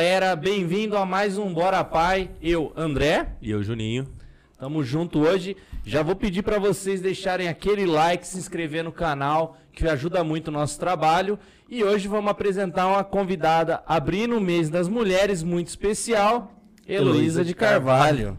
Galera, bem-vindo a mais um Bora Pai. Eu, André. E eu, Juninho. Tamo junto hoje. Já vou pedir para vocês deixarem aquele like, se inscrever no canal, que ajuda muito o nosso trabalho. E hoje vamos apresentar uma convidada abrindo o mês das mulheres muito especial, Heloísa de Carvalho.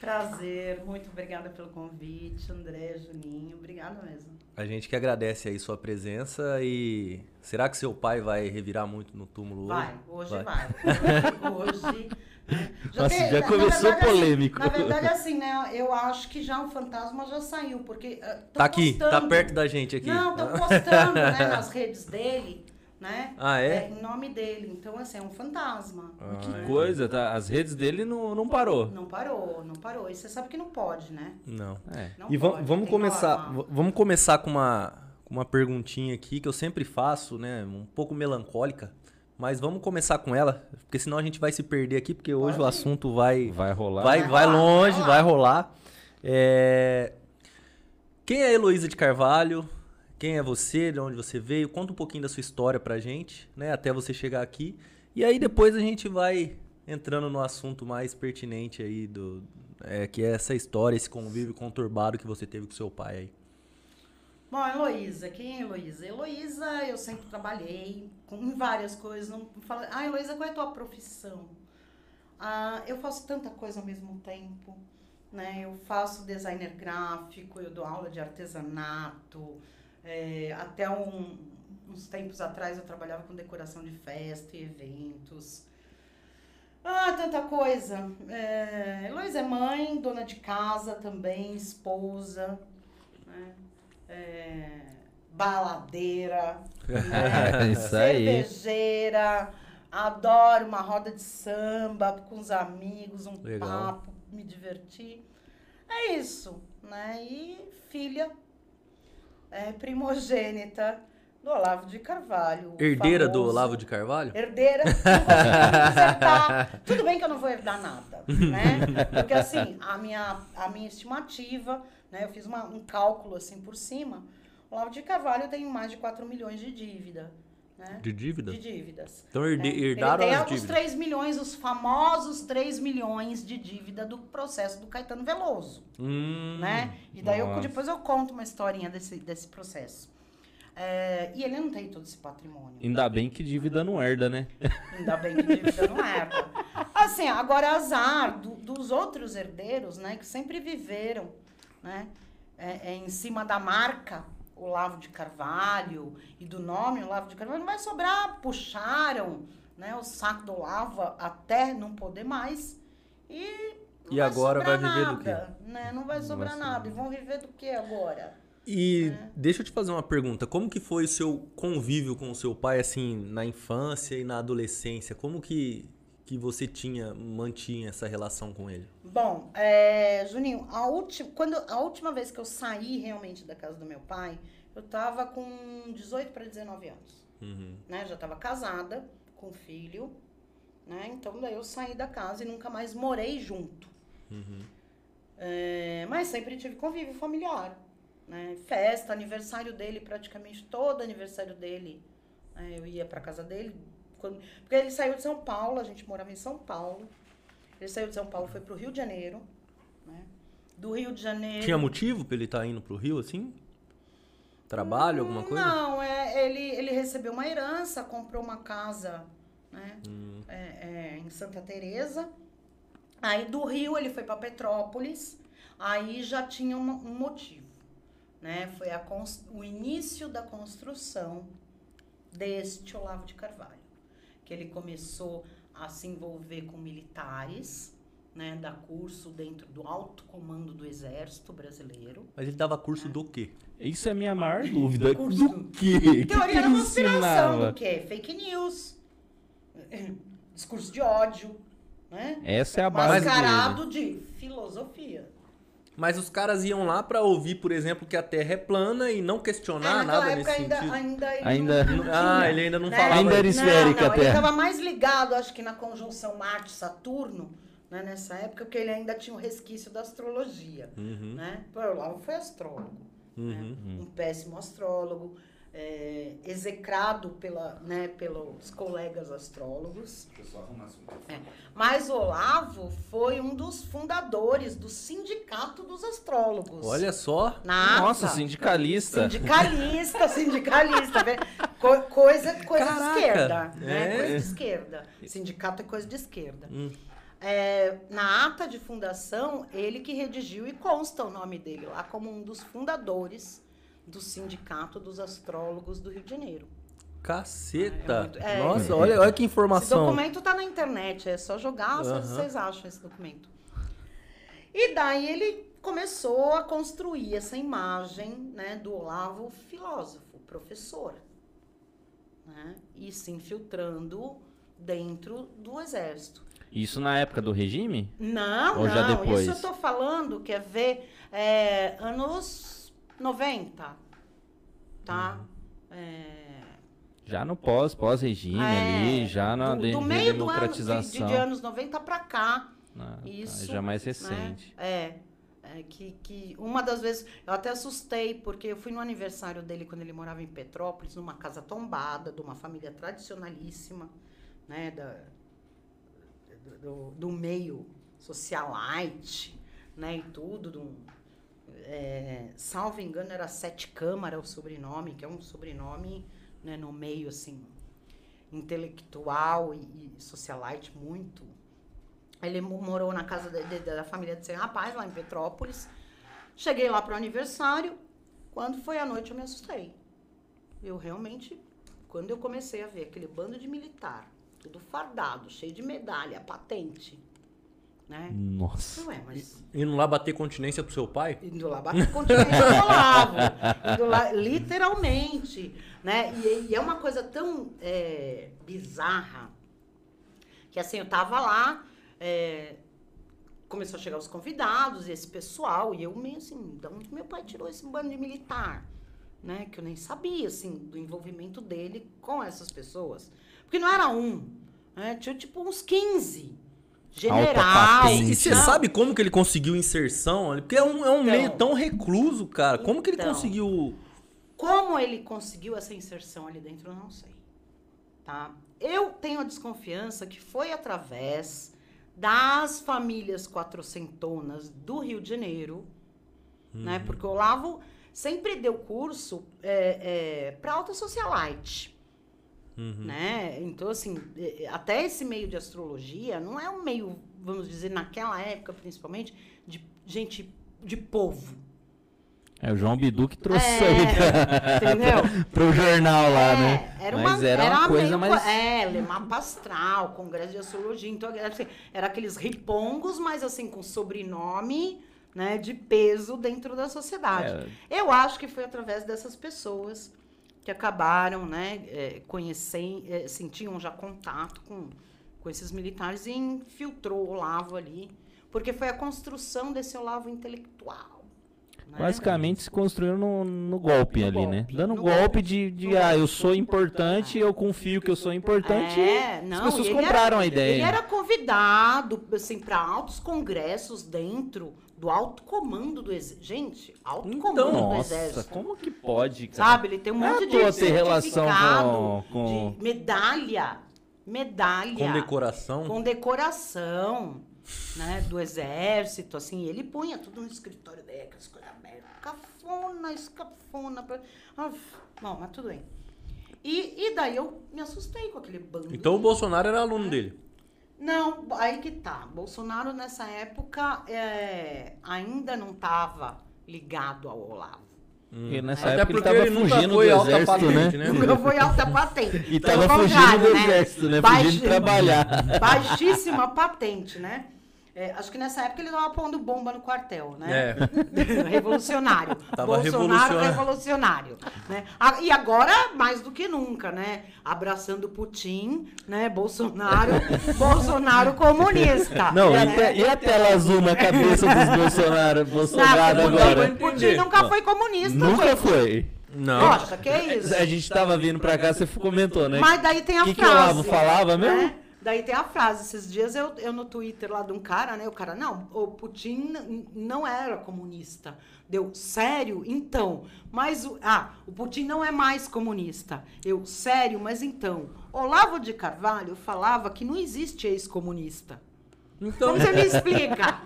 Prazer, muito obrigada pelo convite, André, Juninho, obrigada mesmo. A gente que agradece aí sua presença e será que seu pai vai revirar muito no túmulo vai, hoje? Hoje vai, vai. hoje. Né? Já Nossa, tem, já começou verdade, assim, polêmico. Assim, na verdade, assim, né? Eu acho que já o fantasma já saiu, porque. Uh, tá aqui, tá postando, tá perto da gente aqui. Não, estão postando né, nas redes dele né? Ah, é? é? Em nome dele. Então, assim, é um fantasma. Ah, que é. coisa, tá? As redes dele não, não parou. Não parou, não parou. E você sabe que não pode, né? Não. É. Não e pode, vamos começar, vamos começar com uma, com uma perguntinha aqui que eu sempre faço, né? Um pouco melancólica. Mas vamos começar com ela, porque senão a gente vai se perder aqui, porque hoje pode o assunto vai vai rolar, vai, vai, vai longe, vai rolar. Vai rolar. É... Quem é a Heloísa de Carvalho? Quem é você, de onde você veio, conta um pouquinho da sua história pra gente, né, até você chegar aqui. E aí depois a gente vai entrando no assunto mais pertinente aí do é, que é essa história, esse convívio conturbado que você teve com seu pai aí. Bom, Heloísa, quem é Heloísa? Heloísa, eu sempre trabalhei com várias coisas. Não fala, ah, Heloísa, qual é a tua profissão? Ah, eu faço tanta coisa ao mesmo tempo. Né? Eu faço designer gráfico, eu dou aula de artesanato, é, até um, uns tempos atrás eu trabalhava com decoração de festa e eventos. Ah, tanta coisa. É, Heloísa é mãe, dona de casa também, esposa, né? é, baladeira, né? Isso aí. cervejeira, adoro uma roda de samba com os amigos, um Legal. papo, me divertir. É isso, né? E filha é, primogênita do Olavo de Carvalho. Herdeira famoso, do Olavo de Carvalho? Herdeira. Tudo bem que eu não vou herdar nada, né? Porque assim, a minha, a minha estimativa, né? Eu fiz uma, um cálculo assim por cima. O Olavo de Carvalho tem mais de 4 milhões de dívida. Né? De dívidas? De dívidas. Então herde, né? herdaram Ele tem os 3 milhões, os famosos 3 milhões de dívida do processo do Caetano Veloso. Hum, né? E daí eu, depois eu conto uma historinha desse, desse processo. É, e ele não tem todo esse patrimônio. Ainda bem que dívida não herda, né? Ainda bem que dívida não herda. Assim, agora azar do, dos outros herdeiros, né? Que sempre viveram, né? É, é, em cima da marca Olavo de Carvalho e do nome Olavo de Carvalho, não vai sobrar, puxaram né, o saco do Olavo até não poder mais e e agora vai viver nada, do quê? Né? Não vai sobrar vai nada. E vão viver do que agora? E é. deixa eu te fazer uma pergunta. Como que foi o seu convívio com o seu pai, assim, na infância e na adolescência? Como que que você tinha, mantinha essa relação com ele? Bom, é, Juninho, a, ulti, quando, a última vez que eu saí realmente da casa do meu pai, eu tava com 18 para 19 anos. Uhum. Né? Já tava casada, com filho, né? Então daí eu saí da casa e nunca mais morei junto. Uhum. É, mas sempre tive convívio familiar. Né? Festa, aniversário dele, praticamente todo aniversário dele. Né? Eu ia para casa dele, porque ele saiu de São Paulo, a gente morava em São Paulo. Ele saiu de São Paulo, foi pro Rio de Janeiro. Né? Do Rio de Janeiro. Tinha motivo para ele estar tá indo pro Rio assim? Trabalho, alguma coisa? Não, é, ele, ele recebeu uma herança, comprou uma casa né? Hum. É, é, em Santa Teresa. Aí do Rio ele foi para Petrópolis. Aí já tinha um, um motivo. Né? Foi a, o início da construção deste Olavo de Carvalho que ele começou a se envolver com militares, né, dar curso dentro do alto comando do Exército Brasileiro. Mas ele dava curso do quê? Isso é a minha maior dúvida. Curso do quê? Teoria que da conspiração, do quê? Fake news, discurso de ódio, né? Essa é a base Mascarado dele. de filosofia. Mas os caras iam lá para ouvir, por exemplo, que a Terra é plana e não questionar é, nada nesse ainda, sentido. Ainda, ainda, não, não ah, ele ainda não né? falava. Ainda era esférica não, não, a Terra. Ele estava mais ligado, acho que na conjunção Marte-Saturno, né, nessa época, porque ele ainda tinha um resquício da astrologia. Uhum. Né? Pô, lá foi astrólogo. Uhum. Né? Um péssimo astrólogo. É, execrado pela, né, pelos colegas astrólogos. É. Mas o Olavo foi um dos fundadores do Sindicato dos Astrólogos. Olha só. Na Nossa, ata. sindicalista. Sindicalista, sindicalista. Co- coisa coisa Caraca, de esquerda. Né? é. Coisa de esquerda. Sindicato é coisa de esquerda. Hum. É, na ata de fundação, ele que redigiu e consta o nome dele lá como um dos fundadores do Sindicato dos Astrólogos do Rio de Janeiro. É Caceta. muito- é. Nossa, olha, olha que Esse informação. documento tá na internet, é só jogar, Aham. vocês acham esse documento. E daí ele começou a construir essa imagem né, do Olavo filósofo, professor. Né, e se infiltrando dentro do exército. Isso na época do regime? Não, Ou já não, depois? isso eu tô falando, quer ver, é, anos 90, tá? Uhum. É, Já no pós, pós-regime é, ali, já na do, de- do meio do ano, de, democratização. de, de anos 90 pra cá, Ah, tá, isso, já mais né? recente. É, é que, que uma das vezes eu até assustei porque eu fui no aniversário dele quando ele morava em Petrópolis, numa casa tombada de uma família tradicionalíssima, né, da, do, do meio socialite, né, e tudo, do, é, salvo engano era Sete Câmara o sobrenome, que é um sobrenome, né, no meio assim intelectual e, e socialite muito ele mo- morou na casa de- de- da família desse rapaz, lá em Petrópolis. Cheguei lá para o aniversário. Quando foi à noite, eu me assustei. Eu realmente, quando eu comecei a ver aquele bando de militar, tudo fardado, cheio de medalha, patente, né? Nossa. Não é, mas Indo lá bater continência pro seu pai? indo lá bater continência do Olavo. Indo lá, literalmente. Né? E, e é uma coisa tão é, bizarra que assim, eu tava lá, é, começou a chegar os convidados, esse pessoal, e eu meio assim, de onde meu pai tirou esse bando de militar? Né? Que eu nem sabia, assim, do envolvimento dele com essas pessoas. Porque não era um, né? Tinha tipo uns 15. General. patente. E você sabe como que ele conseguiu inserção? Porque é um, é um Então. meio tão recluso, cara. Como que ele Então. conseguiu. Como ele conseguiu essa inserção ali dentro, eu não sei. Tá? Eu tenho a desconfiança que foi através das famílias quatrocentonas do Rio de Janeiro, né? Porque o Olavo sempre deu curso é, é, para alta socialite, Uhum. né? Então, assim, é, é, até esse meio de astrologia não é um meio, vamos dizer, naquela época, principalmente, de gente de povo. É o João Bidu que trouxe É, aí pra, entendeu? pro jornal lá, É, né? Era Mas uma, era uma coisa meio mais- co- É, Lemapa Astral, Congresso de Astrologia. Então, era, assim, era aqueles ripongos, mas assim, com sobrenome né, de peso dentro da sociedade. É. Eu acho que foi através dessas pessoas que acabaram, né, é, conhecendo, é, sentiam já contato com, com esses militares e infiltrou o Olavo ali, porque foi a construção desse Olavo intelectual. né? Basicamente se construiu no, no golpe No ali, né? golpe, Dando no golpe, golpe, de, de no ah, eu sou importante, eu confio que eu sou importante. É, não, as pessoas compraram era- a ideia. Ele era convidado assim, para altos congressos dentro do alto comando do exército. Gente, alto Então, comando do Nossa, exército. como que pode, cara? Sabe, ele tem um é monte à de ter relação com- com- de medalha, medalha, Com decoração. com decoração, né, do exército, assim, ele punha tudo no escritório dele, aquelas coisas abertas, cafona, escafona, pra... ah, bom, mas tudo bem. E, e daí eu me assustei com aquele bando. Então o Bolsonaro era aluno dele. Não, aí que tá. Bolsonaro nessa época é, ainda não estava ligado ao Olavo. Porque nessa Até época ele porque tava ele nunca fugindo foi do alta exército, patente, né? né? Nunca foi alta patente. E tava fugindo do né? exército, né? Baixi- Fugindo de trabalhar. Baixíssima patente, né? É, acho que nessa época ele tava pondo bomba no quartel, né? É. revolucionário. Tava Bolsonaro revolucionário. revolucionário. Né? A- E agora, mais do que nunca, né? Abraçando Putin, né? Bolsonaro, Bolsonaro comunista. Não, né? e, te- e a tela azul na cabeça dos Bolsonaro, Bolsonaro Não, agora? Putin, Putin nunca foi comunista. Nunca foi. foi. Não. Nossa, que isso? A gente tava vindo pra cá, você comentou, né? Mas daí tem a O que, que o frase. Olavo falava mesmo? né? Daí tem a frase, esses dias eu, eu no Twitter lá de um cara, né? O cara, não, o Putin não era comunista. Deu, sério? Então. Mas o. Ah, o Putin não é mais comunista. Eu, sério, mas então. Olavo de Carvalho falava que não existe ex-comunista. Então, Como você me explica?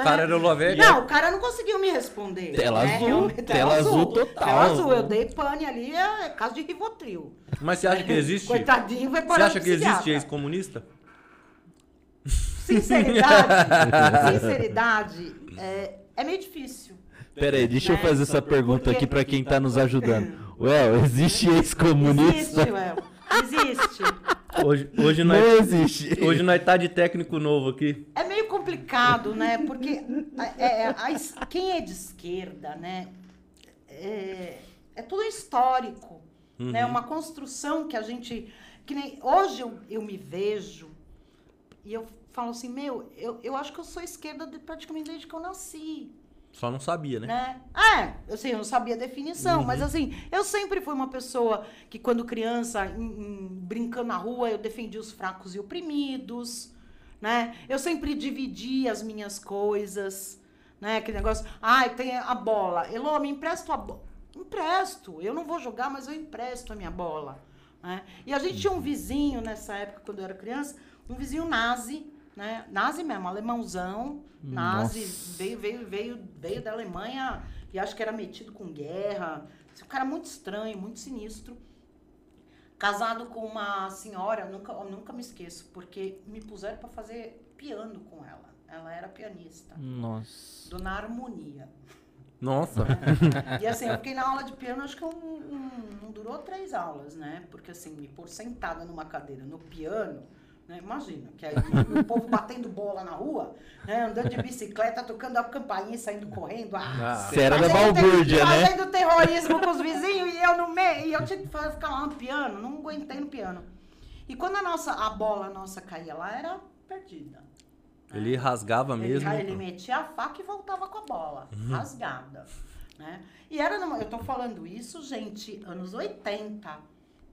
O cara era o Lovete. Não, o cara não conseguiu me responder. Tela né? azul, Realmente, tela azul total. Tela azul, eu dei pane ali, é caso de Rivotril. Mas você acha que existe? Coitadinho, vai Você parar acha no que existe ex-comunista? Sinceridade, sinceridade, é, é meio difícil. Pera aí, deixa eu Né? fazer essa pergunta aqui pra quem tá nos ajudando. Well, existe ex-comunista? Existe, Well. Existe. Hoje, hoje, Não nós, existe. hoje nós tá de técnico novo aqui. É meio complicado, né? Porque é, é, a quem é de esquerda, né? É, é tudo histórico, né? Uma construção que a gente... Que nem, hoje eu, eu me vejo e eu falo assim, meu, eu, eu acho que eu sou esquerda de- praticamente desde que eu nasci. Só não sabia, né? né? É, assim, eu não sabia a definição, mas assim, eu sempre fui uma pessoa que quando criança, em- em- brincando na rua, eu defendia os fracos e oprimidos, né? Eu sempre dividi as minhas coisas, né? Aquele negócio, ai, tem a bola. Elô, me empresta a bola. Empresto. Eu não vou jogar, mas eu empresto a minha bola. Né? E a gente tinha um vizinho nessa época, quando eu era criança, um vizinho nazi, né? Nazi mesmo, alemãozão, nazi, Nossa. veio, veio, veio, veio da Alemanha e acho que era metido com guerra. Esse um cara muito estranho, muito sinistro. Casado com uma senhora, eu nunca, eu nunca me esqueço, porque me puseram para fazer piano com ela. Ela era pianista. Nossa. Dona Harmonia. Nossa. E assim, eu fiquei na aula de piano, acho que um, um- não durou três aulas, né? Porque assim, me pôr sentada numa cadeira no piano, né? Imagina, que aí o povo batendo bola na rua, né? Andando de bicicleta, tocando a campainha saindo correndo. Ah, Ah. Você era da balbúrdia, né? Fazendo terrorismo com os vizinhos e eu no meio. E eu tinha que ficar lá no piano, não aguentei no piano. E quando a nossa, a bola nossa caía lá, era perdida. né? Ele rasgava Ele, mesmo. ele metia a faca e voltava com a bola, rasgada. Né? E era numa, eu tô falando isso, gente, anos 80,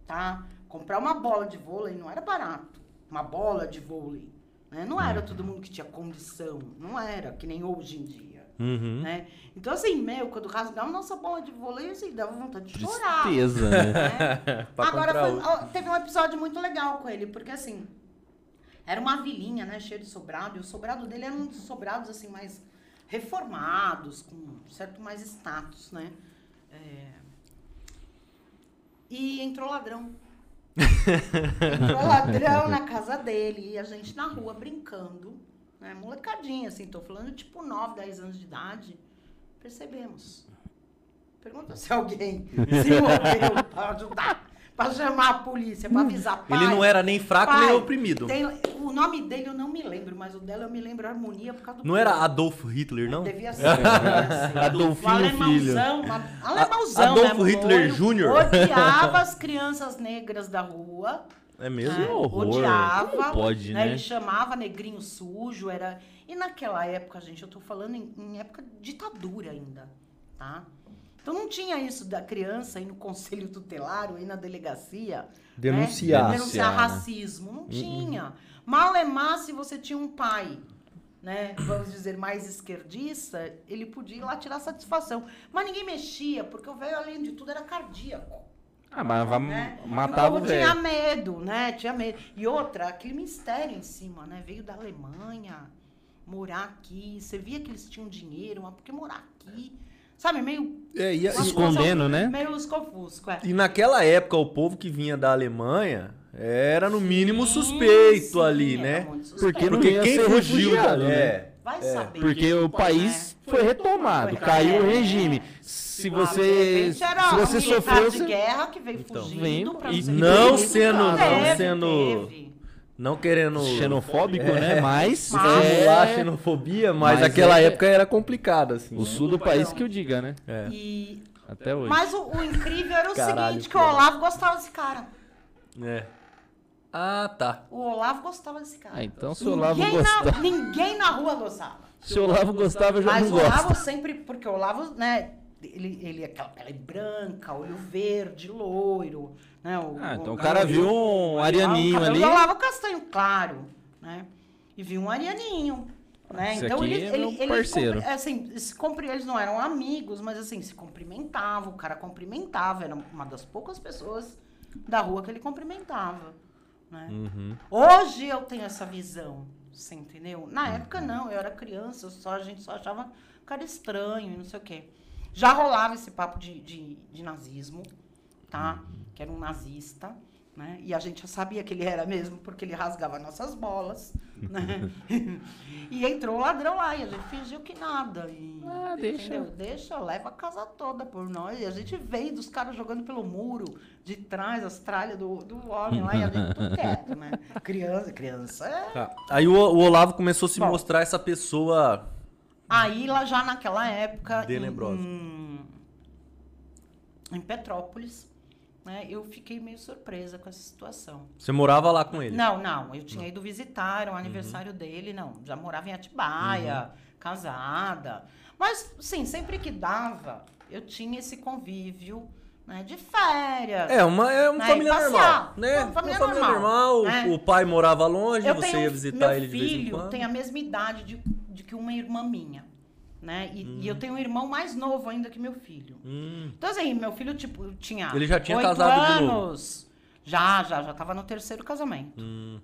tá? Comprar uma bola de vôlei não era barato. Uma bola de vôlei. Né? Não era todo mundo que tinha condição. Não era, que nem hoje em dia. Uhum. Né? Então, assim, meu, quando rasgava nossa bola de vôlei, assim, dava vontade de chorar. Tristeza, né? né? Agora, foi- teve um episódio muito legal com ele, porque assim, era uma vilinha, né, cheia de sobrado, e o sobrado dele era um dos sobrados, assim, mais reformados, com um certo mais status, né? É. E entrou ladrão. Entrou ladrão na casa dele, e a gente na rua brincando, né, molecadinha, assim, tô falando tipo 9, 10 anos de idade, percebemos. Pergunta se alguém se moveu para ajudar, para chamar a polícia, para avisar pai. Ele não era nem fraco pai, nem oprimido. tem- o nome dele eu não me lembro, mas o dela eu me lembro harmonia por causa do Não era filho. Adolf Hitler, não? Devia ser, devia ser. Adolfinho O alemãozão, a- alemãozão Adolfo mesmo, Hitler Jr.. Odiava as crianças negras da rua. É mesmo? né? Que horror. Odiava. Como pode, né? Ele chamava negrinho sujo, era... E naquela época, gente, eu tô falando em, em época de ditadura ainda, tá? Então não tinha isso da criança ir no conselho tutelar ou ir na delegacia. Denunciar. Né? Denunciar Denunciar, né? racismo. Não tinha. Malemar, se você tinha um pai, né, vamos dizer, mais esquerdista, ele podia ir lá tirar satisfação. Mas ninguém mexia, porque o velho, além de tudo, era cardíaco. Ah, mas vai Né? matar o o povo tinha velho. medo, né? Tinha medo. E outra, aquele mistério em cima, né? Veio da Alemanha, morar aqui. Você via que eles tinham dinheiro, mas por que morar aqui? Sabe, meio... É, e, Escondendo, né? Meio lusco-fusco, é. e naquela época, o povo que vinha da Alemanha era no mínimo Sim, suspeito sim, ali, né? suspeito. Porque não Porque ia quem ser fugiu da... refugiado, né? É. Vai É. saber. Porque o país foi retomado, Foi caiu o retomado. regime. Se Ah, de você, se um você sofreu, de você- guerra que veio Então. fugindo Vem- pra e não refugiado. sendo- não Teve, sendo- teve. Não querendo xenofóbico, né? Mas Mas- simular é xenofobia, mas, Mas aquela é- época era complicado, assim. o né? sul do país que eu diga, né? É. E... Até hoje. Mas o, o incrível era o Caralho, seguinte, que o. Olavo gostava desse cara. É. Ah, tá. O Olavo gostava desse cara. Ah, então se o Olavo ninguém, gostava, na, ninguém na rua gostava. se o Olavo gostava, eu já Mas não o Olavo gosto. sempre, porque o Olavo, né, ele, ele aquela pele branca, olho verde, loiro, né? O, Ah, então o o cara viu um arianinho ali. já lava castanho claro, né? E viu um arianinho, né? Esse então ele, é ele, ele parceiro. cumpri- assim, se eles não eram amigos, mas assim, se cumprimentavam, o cara cumprimentava, era uma das poucas pessoas da rua que ele cumprimentava, né? Uhum. Hoje eu tenho essa visão, você entendeu? Na Uhum. época não, eu era criança, eu só, a gente só achava o cara estranho e não sei o quê. Já rolava esse papo de, de, de nazismo, tá? Que era um nazista, né? E a gente já sabia que ele era mesmo, porque ele rasgava nossas bolas, né? e entrou o ladrão lá, e a gente fingiu que nada. E, Ah, deixa. Entendeu? Deixa, leva a casa toda por nós. E a gente veio dos caras jogando pelo muro, de trás, as tralhas do, do homem lá, e a gente tudo quieto, né? Criança, criança é Tá. Aí o, o Olavo começou a se Bom. mostrar essa pessoa. Aí lá já naquela época, em, Tenebrosa. em, em Petrópolis, né, eu fiquei meio surpresa com essa situação. Você morava lá com ele? Não, não, eu tinha ido visitar, era o aniversário dele, não, já morava em Atibaia, casada. Mas, sim, sempre que dava, eu tinha esse convívio né, de férias. É, uma, é uma Né, família normal, né? Uma família uma família normal, normal. né? O pai morava longe, Eu você tenho- ia visitar meu ele de vez em filho quando. tem a mesma idade de, de que uma irmã minha, né? E, Hum. e eu tenho um irmão mais novo ainda que meu filho. Hum, Então, assim, meu filho, tipo, tinha. Ele já tinha oito casado de novo? anos. Já, já, já tava no terceiro casamento. hum.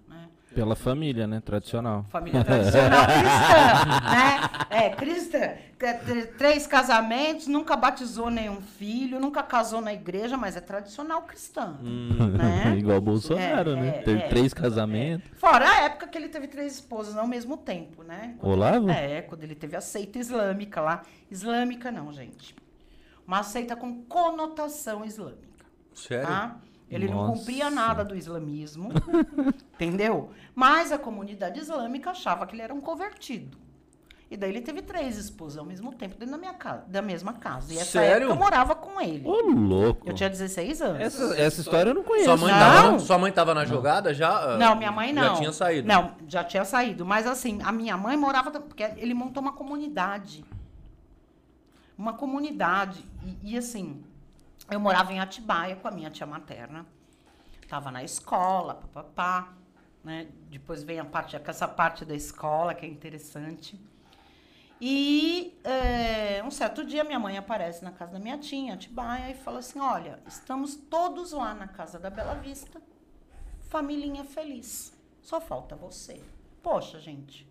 Pela família, né? Tradicional. Família tradicional cristã, né? É, cristã. Três casamentos, nunca batizou nenhum filho, nunca casou na igreja, mas é tradicional cristã. Hum. Né? Igual o Bolsonaro, É, né? é, Ter é. três casamentos. Fora a época que ele teve três esposas ao mesmo tempo, né? Quando- Olavo? É, quando ele teve a seita islâmica lá. Islâmica não, gente. Uma seita com conotação islâmica, Sério? tá? Ele não Nossa. cumpria nada do islamismo, entendeu? Mas a comunidade islâmica achava que ele era um convertido. E daí ele teve três esposas ao mesmo tempo dentro da minha casa, da mesma casa. E essa Sério? época eu morava com ele. Ô, louco. Eu tinha 16 anos. Essa, essa história eu não conheço. Sua mãe, Não. tava, sua mãe tava na jogada já? Não, minha mãe não. Já tinha saído? Não, já tinha saído. Mas assim, a minha mãe morava. Porque ele montou uma comunidade. Uma comunidade. E, e, assim, eu morava em Atibaia com a minha tia materna. Tava na escola, papapá. Né? Depois vem a parte, essa parte da escola, que é interessante. E é, um certo dia minha mãe aparece na casa da minha tia, Atibaia, e fala assim: Olha, estamos todos lá na casa da Bela Vista, familhinha feliz. Só falta você. Poxa, gente.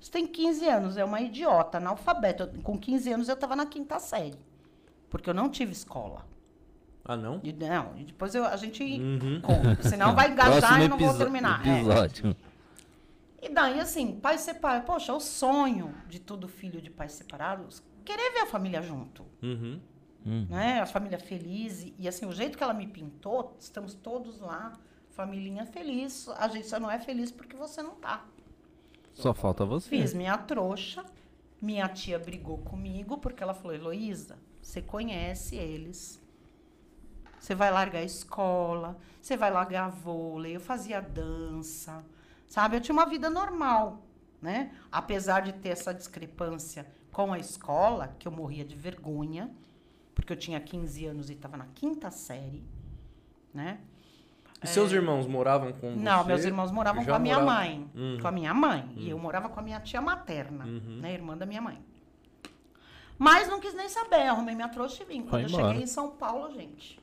Você tem 15 anos, é uma idiota, analfabeta. Com 15 anos eu estava na quinta série. Porque eu não tive escola. Ah, não? E, não, e depois eu- a gente Uhum. conta. Senão vai engajar e eu não vou terminar. É. Episódio. E daí, assim, pai separado. Poxa, o sonho de todo filho de pais separados, querer ver a família junto. Uhum. Hum. Né? A família feliz. E, e, assim, o jeito que ela me pintou, estamos todos lá, familhinha feliz. A gente só não é feliz porque você não tá. Só falta você. Fiz minha trouxa. Minha tia brigou comigo porque ela falou: Heloísa, você conhece eles. Você vai largar a escola, você vai largar vôlei. Eu fazia dança, sabe? Eu tinha uma vida normal, né? Apesar de ter essa discrepância com a escola, que eu morria de vergonha, porque eu tinha 15 anos e estava na quinta série, né? E seus irmãos moravam com você? É. Não, meus irmãos moravam Já com a minha moravam- mãe. Hum. Com a minha mãe. E eu morava com a minha tia materna, Uhum. né? Irmã da minha mãe. Mas não quis nem saber, arrumei minha trouxa e vim. Quando eu embora. cheguei em São Paulo, gente.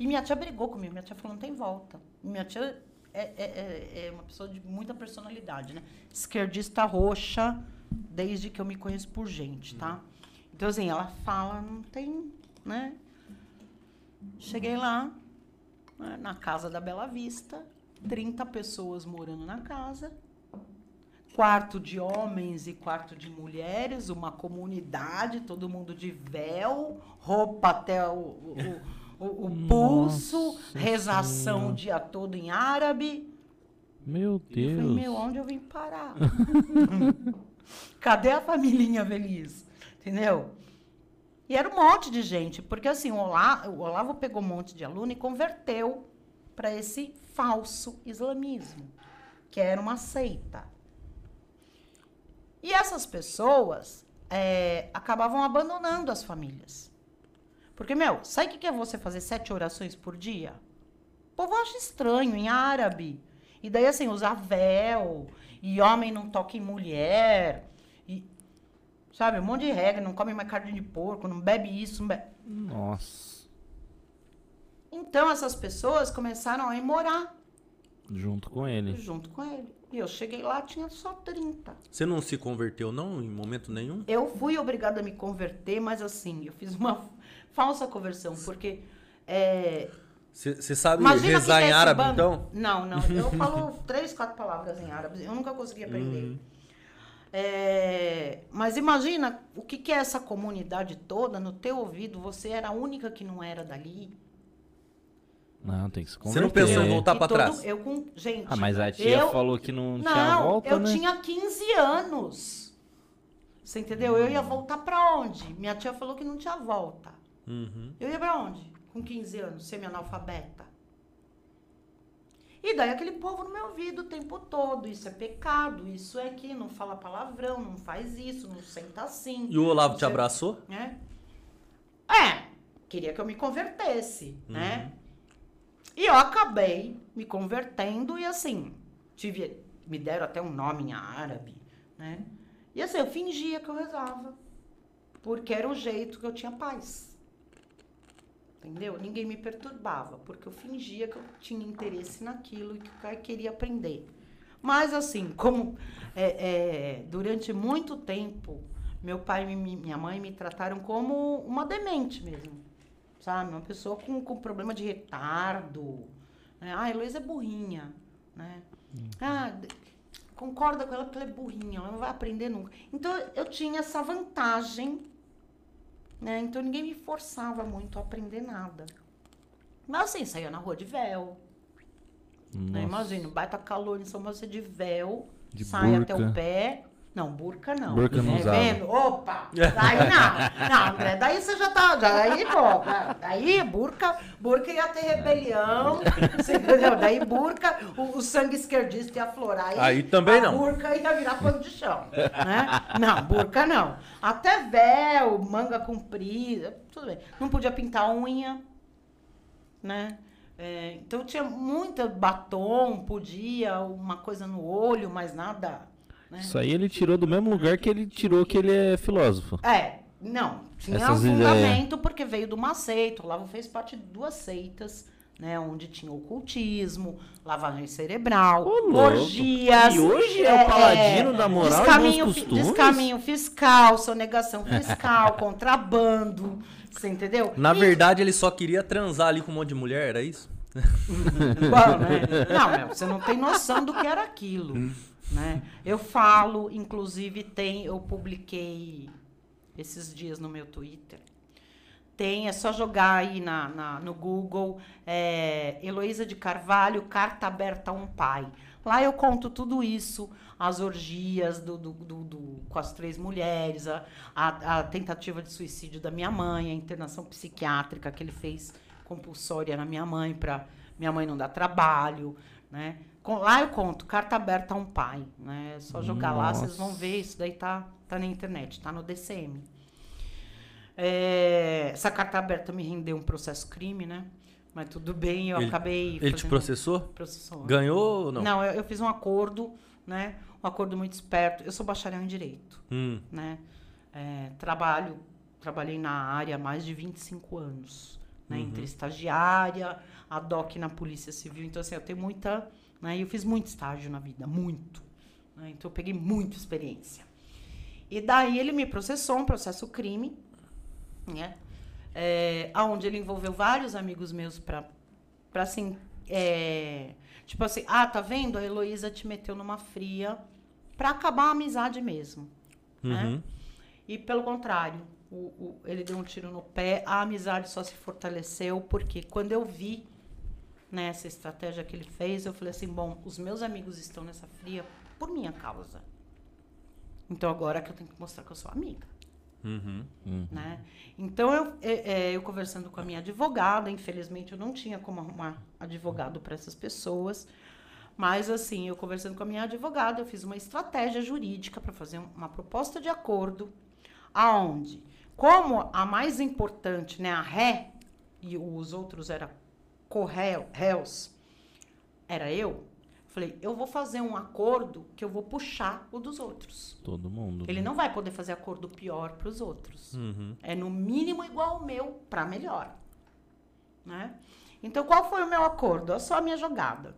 E minha tia brigou comigo. Minha tia falou, não tem volta. Minha tia é, é- é- é uma pessoa de muita personalidade, né? Esquerdista roxa, desde que eu me conheço por gente, tá? Então, assim, ela fala, não tem, né? Cheguei lá, né, na casa da Bela Vista, 30 pessoas morando na casa, quarto de homens e quarto de mulheres, uma comunidade, todo mundo de véu, roupa até o, o, o- o pulso, Nossa rezação Senhora. o dia todo em árabe. Meu Eu Deus. falei, meu, onde eu vim parar? Cadê a família feliz? Entendeu? E era um monte de gente, porque assim, o Olavo, o Olavo pegou um monte de aluno e converteu para esse falso islamismo, que era uma seita. E essas pessoas é, acabavam abandonando as famílias. Porque, meu, sabe o que é você fazer sete orações por dia? O povo acha estranho, em árabe. E daí, assim, usar véu, e homem não toca em mulher, e, sabe, um monte de regra, não come mais carne de porco, não bebe isso, não bebe... Nossa. Então, essas pessoas começaram a ir morar Junto com ele. junto com ele. E eu cheguei lá, tinha só 30. Você não se converteu, não, em momento nenhum? Eu fui obrigada a me converter, mas assim, eu fiz uma falsa conversão, porque. é, Você sabe imagina rezar é em esse árabe, bando- então? Não, não. Eu falo três, quatro palavras em árabe. Eu nunca consegui aprender. Uhum. É, mas imagina o que, que é essa comunidade toda no teu ouvido. Você era a única que não era dali. Não, tem que se Você converter. não pensou em voltar E pra todo- trás? Eu com. Gente. Ah, mas a tia eu, falou que não, tinha Não, volta, eu né? tinha 15 anos. Você entendeu? Eu ia voltar pra onde? Minha tia falou que não tinha volta. Uhum. Eu ia pra onde? Com 15 anos, semi-analfabeta. E daí aquele povo no meu ouvido o tempo todo. Isso é pecado, isso é que não fala palavrão, não faz isso, não senta assim. E o Olavo te abraçou? né? É, queria que eu me convertesse, né? E eu acabei me convertendo e assim, tive, me deram até um nome em árabe, né? E assim, eu fingia que eu rezava, porque era o jeito que eu tinha paz. Entendeu? Ninguém me perturbava, porque eu fingia que eu tinha interesse naquilo e que o cara queria aprender. Mas assim, como é, é, durante muito tempo, meu pai e mi- minha mãe me trataram como uma demente mesmo. Sabe? Uma pessoa com, com problema de retardo. Né? Ah, a Heloísa é burrinha. Né? Ah, d- concorda com ela porque ela é burrinha, ela não vai aprender nunca. Então eu tinha essa vantagem. Né? Então ninguém me forçava muito a aprender nada. Mas assim, saía na rua de véu. Né? Imagina, baita calor em São Paulo, você de véu, De sai até burca. o pé. Não, burca não. Burca não é, usava. vendo? Opa! Daí não. Não, André, daí você já tá. Já, daí, pô, daí burca, burca ia ter rebelião. Você entendeu? Daí burca, o, o sangue esquerdista ia aflorar. e Aí também a não. burca ia virar pano de chão. Né? Não, burca não. Até véu, manga comprida, tudo bem. Não podia pintar unha, né? É, então tinha muita batom, podia, uma coisa no olho, mas nada. Né? Isso aí ele tirou do mesmo lugar que ele tirou que ele é filósofo. É, não. Tinha Essas um fundamento porque veio de uma seita. O Olavo fez parte de duas seitas, né? Onde tinha ocultismo, lavagem cerebral, Ô, orgias. E hoje é o paladino da moral e bons descaminho, fi- costumes? Descaminho fiscal, sonegação fiscal, contrabando. Você entendeu? Na E- verdade, ele só queria transar ali com um monte de mulher, era isso? Bom, né? Não, meu, você não tem noção do que era aquilo, né? Eu falo, inclusive tem, eu publiquei esses dias no meu Twitter. Tem, é só jogar aí na, na- no Google, é, Heloísa de Carvalho, Carta Aberta a um Pai. Lá eu conto tudo isso, as orgias do, do- do- do- com as três mulheres, a, a- a tentativa de suicídio da minha mãe, a internação psiquiátrica que ele fez compulsória na minha mãe para minha mãe não dar trabalho, né? Lá eu conto, carta aberta a um pai, né? É só jogar lá, vocês vão ver, isso daí tá, tá na internet, tá no DCM. É, essa carta aberta me rendeu um processo crime, né? Mas tudo bem, eu Ele- acabei Ele te processou? processou. Ganhou ou não? Não, eu, eu fiz um acordo, né? Um acordo muito esperto. Eu sou bacharel em direito, Hum. né? É, trabalho, trabalhei na área há mais de 25 anos, né? Uhum. Entre estagiária, a DOC na Polícia Civil. Então, assim, eu tenho muita, né? Eu fiz muito estágio na vida, muito. né? Então, eu peguei muita experiência. E daí ele me processou, um processo crime, né? É, onde ele envolveu vários amigos meus para para assim, é, tipo assim, ah, tá vendo? A Heloísa te meteu numa fria para acabar a amizade mesmo, né? Uhum. E pelo contrário, o, o- ele deu um tiro no pé, a amizade só se fortaleceu porque quando eu vi né, essa estratégia que ele fez, eu falei assim, bom, os meus amigos estão nessa fria por minha causa. Então agora que eu tenho que mostrar que eu sou amiga Uhum. né? Então, eu, é, é, eu conversando com a minha advogada, infelizmente eu não tinha como arrumar advogado para essas pessoas, mas assim, eu conversando com a minha advogada, eu fiz uma estratégia jurídica para fazer uma proposta de acordo, Aonde? Como a mais importante, né, a ré, e os outros eram corréus, era eu, falei, eu vou fazer um acordo que eu vou puxar o dos outros. Todo mundo. Ele não vai poder fazer acordo pior para os outros. Uhum. É no mínimo igual ao meu para melhor, né? Então qual foi o meu acordo? É só a minha jogada.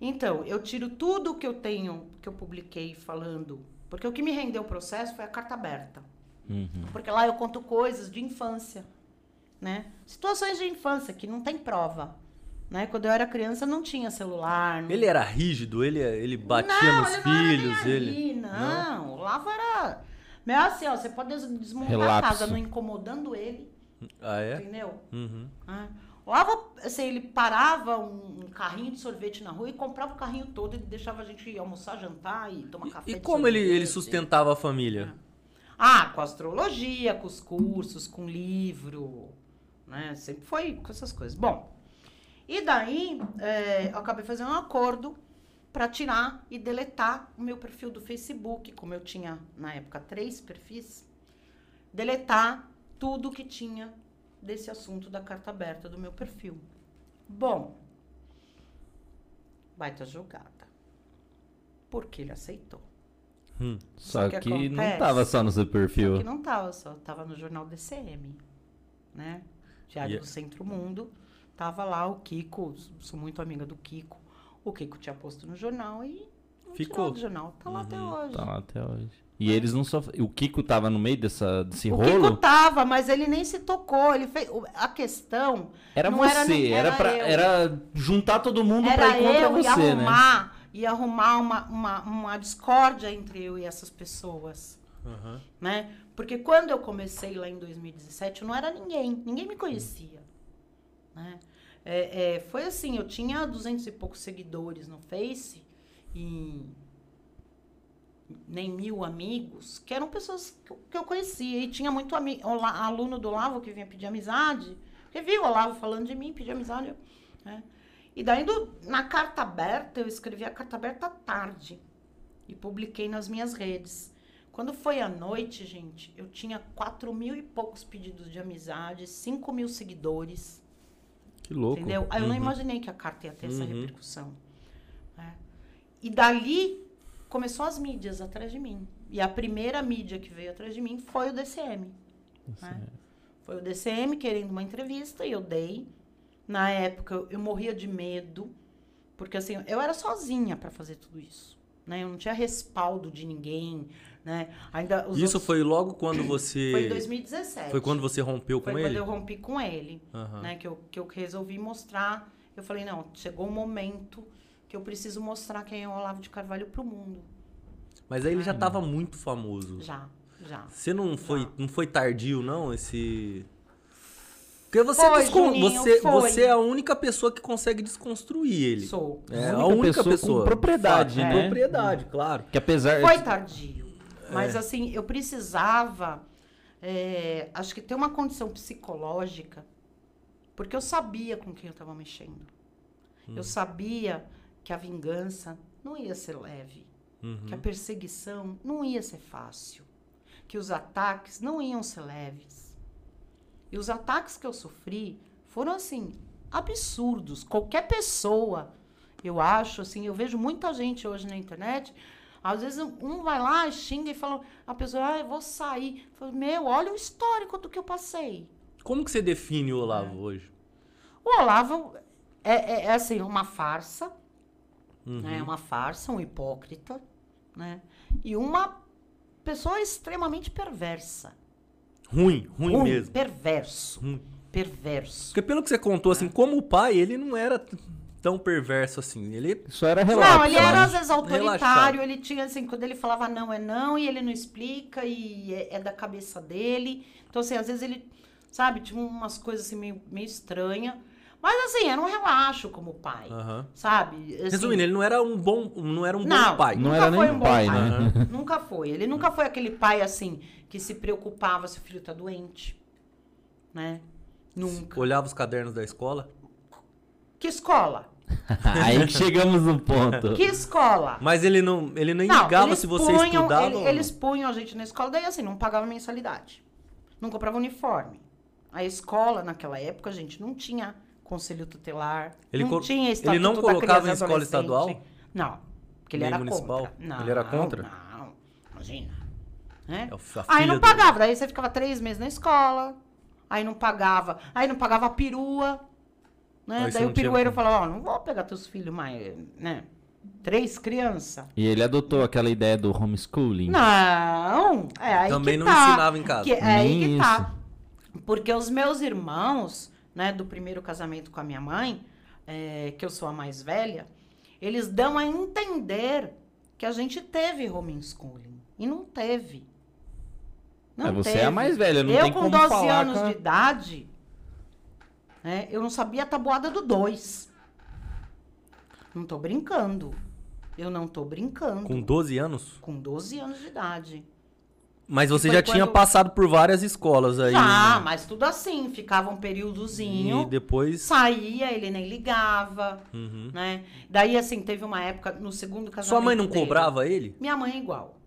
Então, eu tiro tudo que eu tenho, que eu publiquei falando, porque o que me rendeu o processo foi a carta aberta. Uhum. Porque lá eu conto coisas de infância, né? Situações de infância que não tem prova, né? Quando eu era criança não tinha celular. Não... Ele era rígido, ele, ele batia não, nos ele filhos, não ele. aí, não. o Lavo era... Meu, assim, ó, você pode des- desmontar a Relapso. casa não incomodando ele, Ah, é? entendeu? Uhum. Ah, O Lavo, assim, ele parava um, um carrinho de sorvete na rua e comprava o carrinho todo, ele deixava a gente ir almoçar, jantar e tomar café E como ele, ele sustentava a família? Ah, com astrologia, com os cursos, com livro, né? Sempre foi com essas coisas. Bom, e daí é, eu acabei fazendo um acordo para tirar e deletar o meu perfil do Facebook, como eu tinha na época três perfis, deletar tudo que tinha desse assunto da carta aberta do meu perfil. Bom, baita jogada. Porque ele aceitou. Hum. Só Só que que, não acontece- tava só no seu Só perfil. que não tava só, tava no jornal DCM, né? Diário E- do Centro Mundo. Tava lá o Kiko, sou muito amiga do Kiko. O Kiko tinha posto no jornal e não Ficou. do jornal. Tá lá até hoje. Tá lá até hoje. E eles não só. O Kiko tava no meio dessa, desse o rolo? Kiko tava, mas ele nem se tocou. Ele fez. o- A questão Era não você, era nem- era, era pra, eu. era juntar todo mundo pra era ir contra eu e você, né? arrumar, e arrumar uma, uma, uma discórdia entre eu e essas pessoas. Aham. né? Porque quando eu comecei lá em 2017, eu não era ninguém, ninguém me conhecia, né? É, é, foi assim, eu tinha 200 e poucos seguidores no Face e nem mil amigos, que eram pessoas que eu, conhecia. E tinha muito aluno do Olavo que vinha pedir amizade, que viu o Olavo falando de mim, pedir amizade. né? E daí, do- na carta aberta, eu escrevi a carta aberta tarde e publiquei nas minhas redes. Quando foi à noite, gente, eu tinha 4 mil e poucos pedidos de amizade, 5 mil seguidores. Que louco. Entendeu? Aí eu não Uhum. imaginei que a carta ia ter essa Uhum. repercussão. né? E dali começou as mídias atrás de mim. E a primeira mídia que veio atrás de mim foi o DCM. né? Foi o DCM querendo uma entrevista e eu dei. Na época eu, eu morria de medo, porque assim, eu era sozinha para fazer tudo isso. Né? Eu não tinha respaldo de ninguém. Né? Ainda os Isso outros- foi logo quando você. foi em 2017. Foi quando você rompeu Foi com quando ele? eu rompi com ele Aham. né? Que eu, que eu resolvi mostrar. Eu falei, não, chegou o momento que eu preciso mostrar quem é o Olavo de Carvalho pro mundo. Mas aí ele já tava muito famoso. Já, já. Você não foi, Já. não foi tardio, não, esse. Porque você, Foi, descon- Juninho, você, foi. você é a única pessoa que consegue desconstruir ele. Sou. É A a única única pessoa pessoa. com propriedade, Fato, né? Propriedade, claro. Que apesar. Foi tardio. É. Mas assim, eu precisava, é, acho que ter uma condição psicológica, porque eu sabia com quem eu estava mexendo. Hum. Eu sabia que a vingança não ia ser leve. Uhum. que a perseguição não ia ser fácil, que os ataques não iam ser leves. E os ataques que eu sofri foram assim absurdos. Qualquer pessoa, eu acho assim, eu vejo muita gente hoje na internet, às vezes um vai lá, xinga e fala, a pessoa, ah, eu vou sair. Eu falo, Meu, olha o histórico do que eu passei. Como que você define o Olavo É. hoje? O Olavo é, é, é, assim, uma farsa, Uhum. né? Uma farsa, um hipócrita, né? E uma pessoa extremamente perversa. Ruim, ruim, Ruim, mesmo. Perverso. Ruim. Perverso. Porque pelo que você contou, É. assim, como pai, ele não era tão perverso assim. Ele. Só era relato. Não, ele era né? às vezes autoritário, Relaxado. ele tinha assim, quando ele falava não é não, e ele não explica, e é, é da cabeça dele. Então, assim, às vezes ele, sabe, tinha umas coisas assim meio, meio estranhas. Mas assim, era um relaxo como pai. Aham. Sabe? Assim, Resumindo, ele não era um bom, não era um Não, bom pai. Não nunca era foi nem um bom pai, pai. né? Nunca foi. Ele nunca foi aquele pai assim que se preocupava se o filho tá doente. Né? Nunca. Olhava os cadernos da escola. Que escola? Aí que chegamos no ponto. Que escola? Mas ele não, ele nem Não, ligava se você punham- estudava. ele- ou eles punham a gente na escola, daí assim, não pagava mensalidade. Não comprava uniforme. A escola, naquela época, a gente não tinha conselho tutelar. Ele não tinha ele não colocava em escola estadual? Não, porque ele Nem era municipal? contra. Não, Ele era contra? Não, imagina. Né? É Aí não do- pagava, daí você ficava três meses na escola, aí não pagava, aí não pagava a perua, né? Aí daí o tinha- perueiro falava, ó, não vou pegar teus filhos mais, né? Três crianças. E ele adotou aquela ideia do homeschooling. Não, é aí Também que não tá. ensinava em casa. Que, é aí Nem que tá. Porque os meus irmãos, né, do primeiro casamento com a minha mãe, é, que eu sou a mais velha, eles dão a entender que a gente teve homeschooling. E não teve. Não É, você teve. é a mais velha, não eu tem com como 12 falar anos com a- de idade, né, eu não sabia a tabuada do 2. Não tô brincando. Eu não tô brincando. Com 12 anos? Com 12 anos de idade. Mas você Foi já tinha quando- passado por várias escolas aí. Já, né? mas tudo assim, ficava um períodozinho, E depois. saía, ele nem ligava, Uhum. né? Daí, assim, teve uma época, no segundo casamento Sua mãe não dele- cobrava ele? Minha mãe é igual.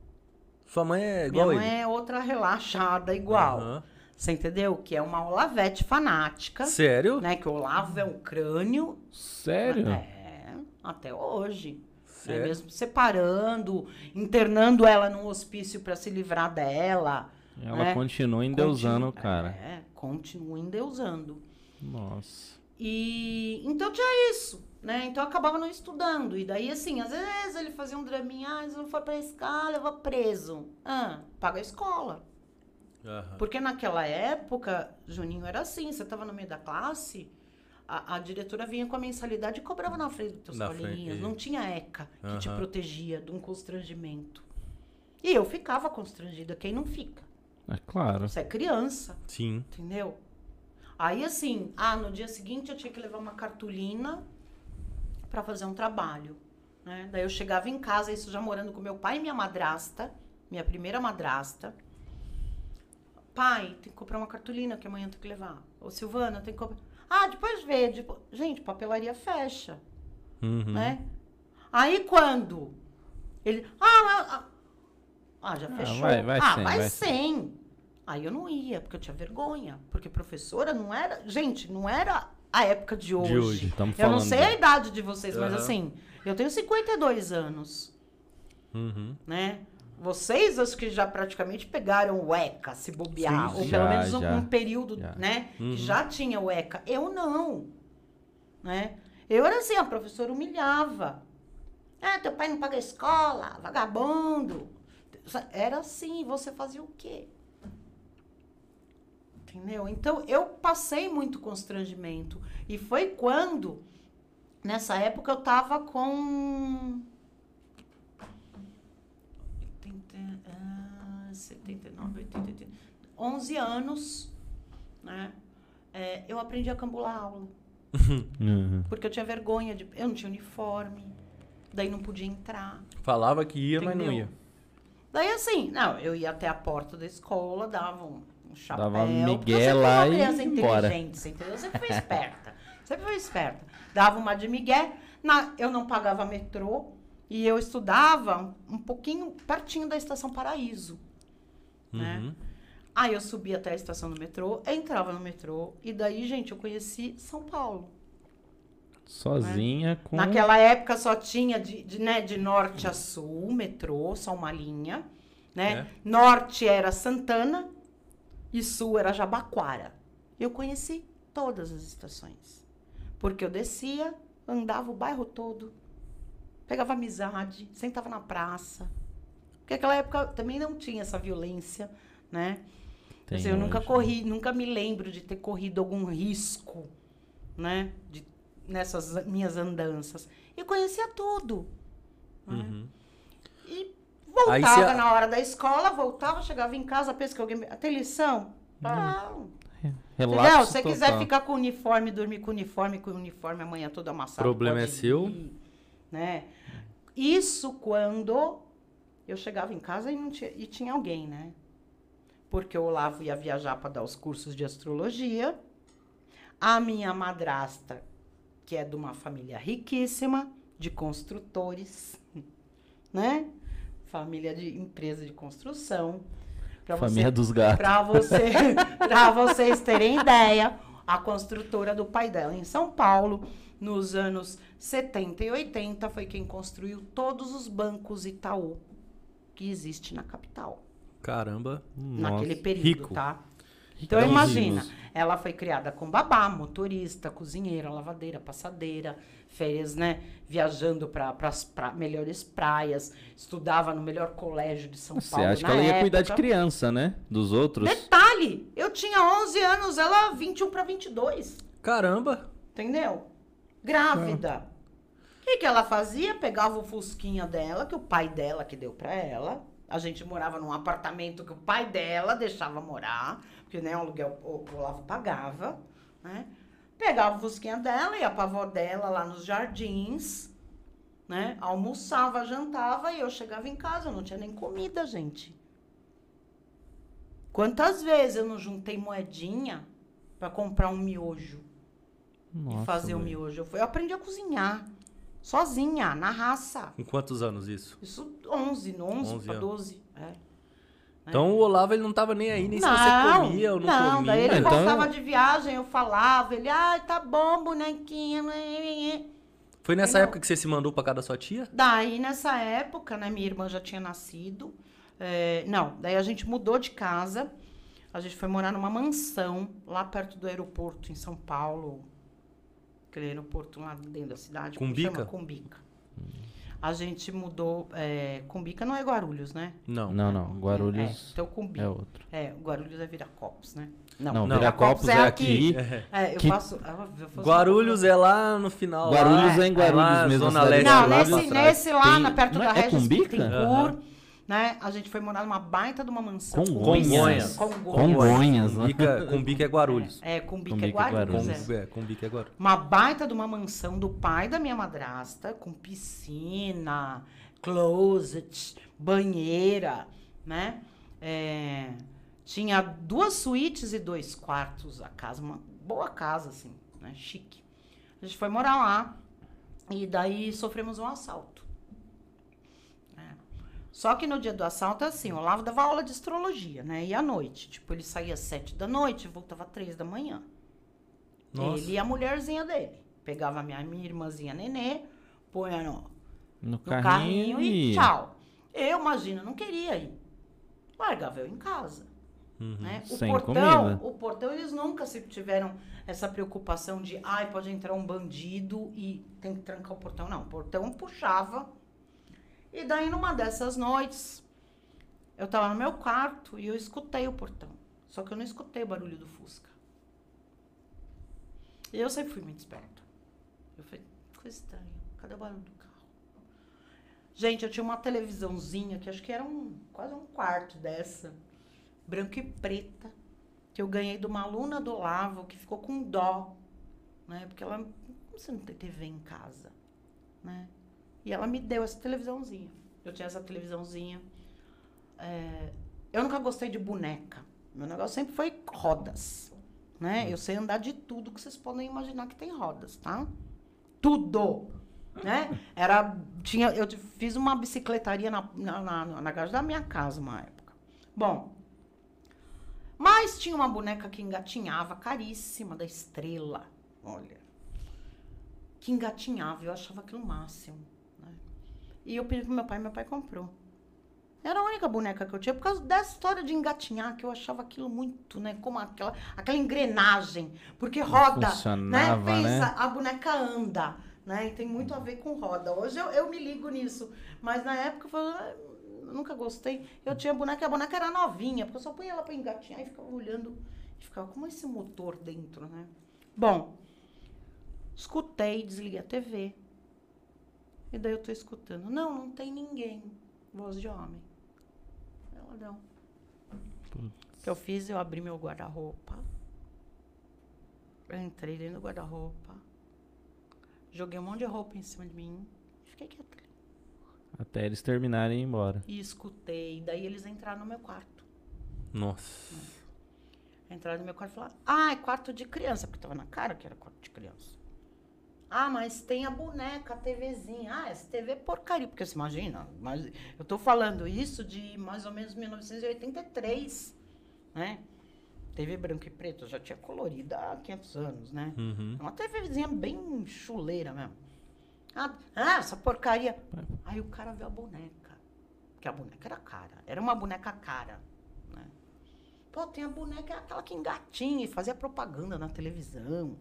Sua mãe é igual Minha a mãe ele? é outra relaxada, igual. Aham. Você entendeu? Que é uma Olavete fanática, Sério? né? Que o Olavo é um crânio. Sério? É, até hoje. Né? Sério? Mesmo separando, internando ela num hospício para se livrar dela. Ela né? continua endeusando o Continua- cara. É, continua endeusando. Nossa. E então tinha isso, né? Então eu acabava não estudando. E daí, assim, às vezes ele fazia um draminha, ah, se não for pra escola, eu vou preso. Ah, paga a escola. Aham. Porque naquela época, Juninho, era assim, você tava no meio da classe, a, a diretora vinha com a mensalidade e cobrava na frente dos teus Na coleguinhas. frente, Não tinha ECA que te Aham. protegia de um constrangimento. E eu ficava constrangida, quem não fica? É claro. Você é criança. Sim. Entendeu? Aí assim, ah, no dia seguinte eu tinha que levar uma cartolina para fazer um trabalho, né? Daí eu chegava em casa, isso já morando com meu pai e minha madrasta, minha primeira madrasta. Pai, tem que comprar uma cartolina que amanhã tenho que levar. Ô Silvana, tem que comprar. Ah, depois vê. Depois... Gente, papelaria fecha, Uhum. né? Aí quando ele, ah, ah, ah, ah, já Ah, fechou. vai- vai ah, sem, vai vai sem. Aí eu não ia, porque eu tinha vergonha. Porque professora não era. Gente, não era a época de hoje. hoje, estamos Eu não falando sei de- a idade de vocês, mas Aham. assim, eu tenho 52 anos, Uhum. né? Vocês, acho que já praticamente pegaram o ECA, se bobear. Sim, ou sim. pelo Já, menos um, já. um período, Já. né? Uhum. Que já tinha o ECA. Eu não. Né? Eu era assim, a professora humilhava. Ah, teu pai não paga a escola, vagabundo. Era assim, você fazia o quê? Entendeu? Então, eu passei muito constrangimento. E foi quando, nessa época, eu tava com. 80, ah, 79, 80, 80, 11 anos, né? É, eu aprendi a cambular aula. Uhum. Porque eu tinha vergonha de. Eu não tinha uniforme. Daí não podia entrar. Falava que ia, mas não Entendeu? ia. Daí assim, não, eu ia até a porta da escola, dava um, um chapéu. Dava eu sempre fui lá uma e criança ia embora. inteligente, você entendeu? Eu sempre fui esperta. Sempre fui esperta. Dava uma de migué, na, eu não pagava metrô e eu estudava um pouquinho pertinho da estação Paraíso. Né? Uhum. Aí eu subia até a estação do metrô, entrava no metrô e daí, gente, eu conheci São Paulo. Sozinha com. Naquela época só tinha de, de, né, de norte a sul, metrô, só uma linha. Né? É. Norte era Santana e sul era Jabaquara. Eu conheci todas as estações. Porque eu descia, andava o bairro todo, pegava amizade, sentava na praça. Porque naquela época também não tinha essa violência, né? Tem dizer, eu nunca corri, nunca me lembro de ter corrido algum risco, né? De, nessas minhas andanças. E conhecia tudo. né? Uhum. E voltava cê- na hora da escola, voltava, chegava em casa, pensa que alguém. Tem lição? Não. Entendeu? Relapso Se você quiser ficar com uniforme, dormir com uniforme, com o uniforme amanhã todo amassado. Problema pode é seu. ir, Né? Isso quando eu chegava em casa e, não tinha, e tinha alguém, né? Porque o Olavo ia viajar para dar os cursos de astrologia. A minha madrasta que é de uma família riquíssima, de construtores, né? Família de empresa de construção. Pra Família você- dos gatos. Pra você, vocês terem ideia, a construtora do pai dela em São Paulo, nos anos 70 e 80, foi quem construiu todos os bancos Itaú que existe na capital, Caramba. naquele Nossa. período, rico. tá? Então imagina, ela foi criada com babá, motorista, cozinheira, lavadeira, passadeira, férias, né? Viajando para as melhores praias, estudava no melhor colégio de São Você Paulo. acha que ela ia cuidar de época. criança, né? Dos outros? Detalhe, eu tinha 11 anos, ela 21 para 22, Caramba. entendeu? Grávida. O que, que ela fazia? Pegava o fusquinha dela, que o pai dela que deu para ela. A gente morava num apartamento que o pai dela deixava morar, porque né, o aluguel o, o Olavo pagava, né? Pegava o fusquinha dela, ia pra avó dela lá nos jardins, né? Almoçava, jantava e eu chegava em casa, eu não tinha nem comida, gente. Quantas vezes eu não juntei moedinha para comprar um miojo Nossa, e fazer o velho. miojo? Eu, fui, eu aprendi a cozinhar sozinha, na raça. Com quantos anos isso? Isso 11, no 11, 11 para anos. 12. É. Então o Olavo ele não tava nem aí, nem se você comia ou não, não, comia. daí ele Então- voltava de viagem, eu falava, ele, ai, tá bom, bonequinha. né, né, né." Foi nessa Entendeu? época que você se mandou pra casa da sua tia? Daí, nessa época, né, minha irmã já tinha nascido. É, não, daí a gente mudou de casa. A gente foi morar numa mansão lá perto do aeroporto, em São Paulo. Aquele aeroporto lá dentro da cidade. Cumbica? chama? Cumbica. A gente mudou. É, Cumbica não é Guarulhos, né? Não. Não, não. Guarulhos É, então Cumbica. é outro. É, Guarulhos é Viracopos, né? Não, Não. Viracopos é aqui. É, eu Que- faço. ah, eu faço- Guarulhos é lá no final. Guarulhos lá, é em Guarulhos lá, mesmo, Zona Leste. Não, nesse, atrás. nesse lá, Tem- na, perto não da é- é Regis Cumbica? Bittencourt, né? A gente foi morar numa baita de uma mansão. Congonhas. Congonhas. Congonhas, né? Cumbica, Cumbica é Guarulhos. É, Cumbica, Cumbica é é Guarulhos, Guarulhos. é. É, Cumbica é Guarulhos. Uma baita de uma mansão do pai da minha madrasta, com piscina, closet, banheira, né? É, tinha duas suítes e dois quartos a casa, uma boa casa, assim, né? Chique. A gente foi morar lá e daí sofremos um assalto. Só que no dia do assalto, assim, o Olavo dava aula de astrologia, né? E à noite. Tipo, ele saía às sete da noite e voltava às três da manhã. Nossa. Ele e a mulherzinha dele. Pegava a minha, minha irmãzinha Nenê, punha no, No no carrinho, carrinho e e... tchau. Eu, imagina, não queria ir. Largava eu em casa. Uhum. Né? O Sem portão, comida. o portão, eles nunca se tiveram essa preocupação de, ai, pode entrar um bandido e tem que trancar o portão. Não, o portão puxava. E daí, numa dessas noites, eu tava no meu quarto e eu escutei o portão. Só que eu não escutei o barulho do Fusca. E eu sempre fui muito esperta. Eu falei, coisa estranha, cadê o barulho do carro? Gente, eu tinha uma televisãozinha que acho que era um, quase um quarto dessa branca e preta, que eu ganhei de uma aluna do Olavo, que ficou com dó, né? Porque ela, como você não tem TV em casa, né? E ela me deu essa televisãozinha. Eu tinha essa televisãozinha. É, eu nunca gostei de boneca. Meu negócio sempre foi rodas, né? Eu sei andar de tudo que vocês podem imaginar que tem rodas, tá? Tudo! Né? Era, tinha, eu fiz uma bicicletaria na, na, na, na garagem da minha casa uma época. Bom, mas tinha uma boneca que engatinhava, caríssima, da estrela. Olha. Que engatinhava, eu achava aquilo máximo. E eu pedi pro meu pai, meu pai comprou. Era a única boneca que eu tinha, por causa dessa história de engatinhar, que eu achava aquilo muito, né? Como aquela, aquela engrenagem. Porque roda, né? né? A, boneca anda, né? E tem muito a ver com roda. Hoje eu, eu me ligo nisso. Mas na época eu falei, "Ah, eu nunca gostei. Eu tinha boneca, a boneca era novinha, porque eu só punha ela pra engatinhar e ficava olhando. E ficava como esse motor dentro, né? Bom, escutei, desliguei a TV. E daí eu tô escutando. Não, não tem ninguém. Voz de homem. Ela não. O que eu fiz? Eu abri meu guarda-roupa. Eu entrei dentro do guarda-roupa. Joguei um monte de roupa em cima de mim. Fiquei quieta. Até eles terminarem e ir embora. E escutei. Daí eles entraram no meu quarto. Nossa. Entraram no meu quarto e falaram: Ah, é quarto de criança. Porque tava na cara que era quarto de criança. Ah, mas tem a boneca, a TVzinha. Ah, essa TV é porcaria. Porque você imagina, mas eu tô falando isso de mais ou menos 1983, né? TV branco e preto já tinha colorida há 500 anos, né? Uhum. Uma TVzinha bem chuleira mesmo. Ah, ah, essa porcaria. Aí o cara viu a boneca. Porque a boneca era cara. Era uma boneca cara. Né? Pô, tem a boneca, é aquela que engatinha e fazia propaganda na televisão.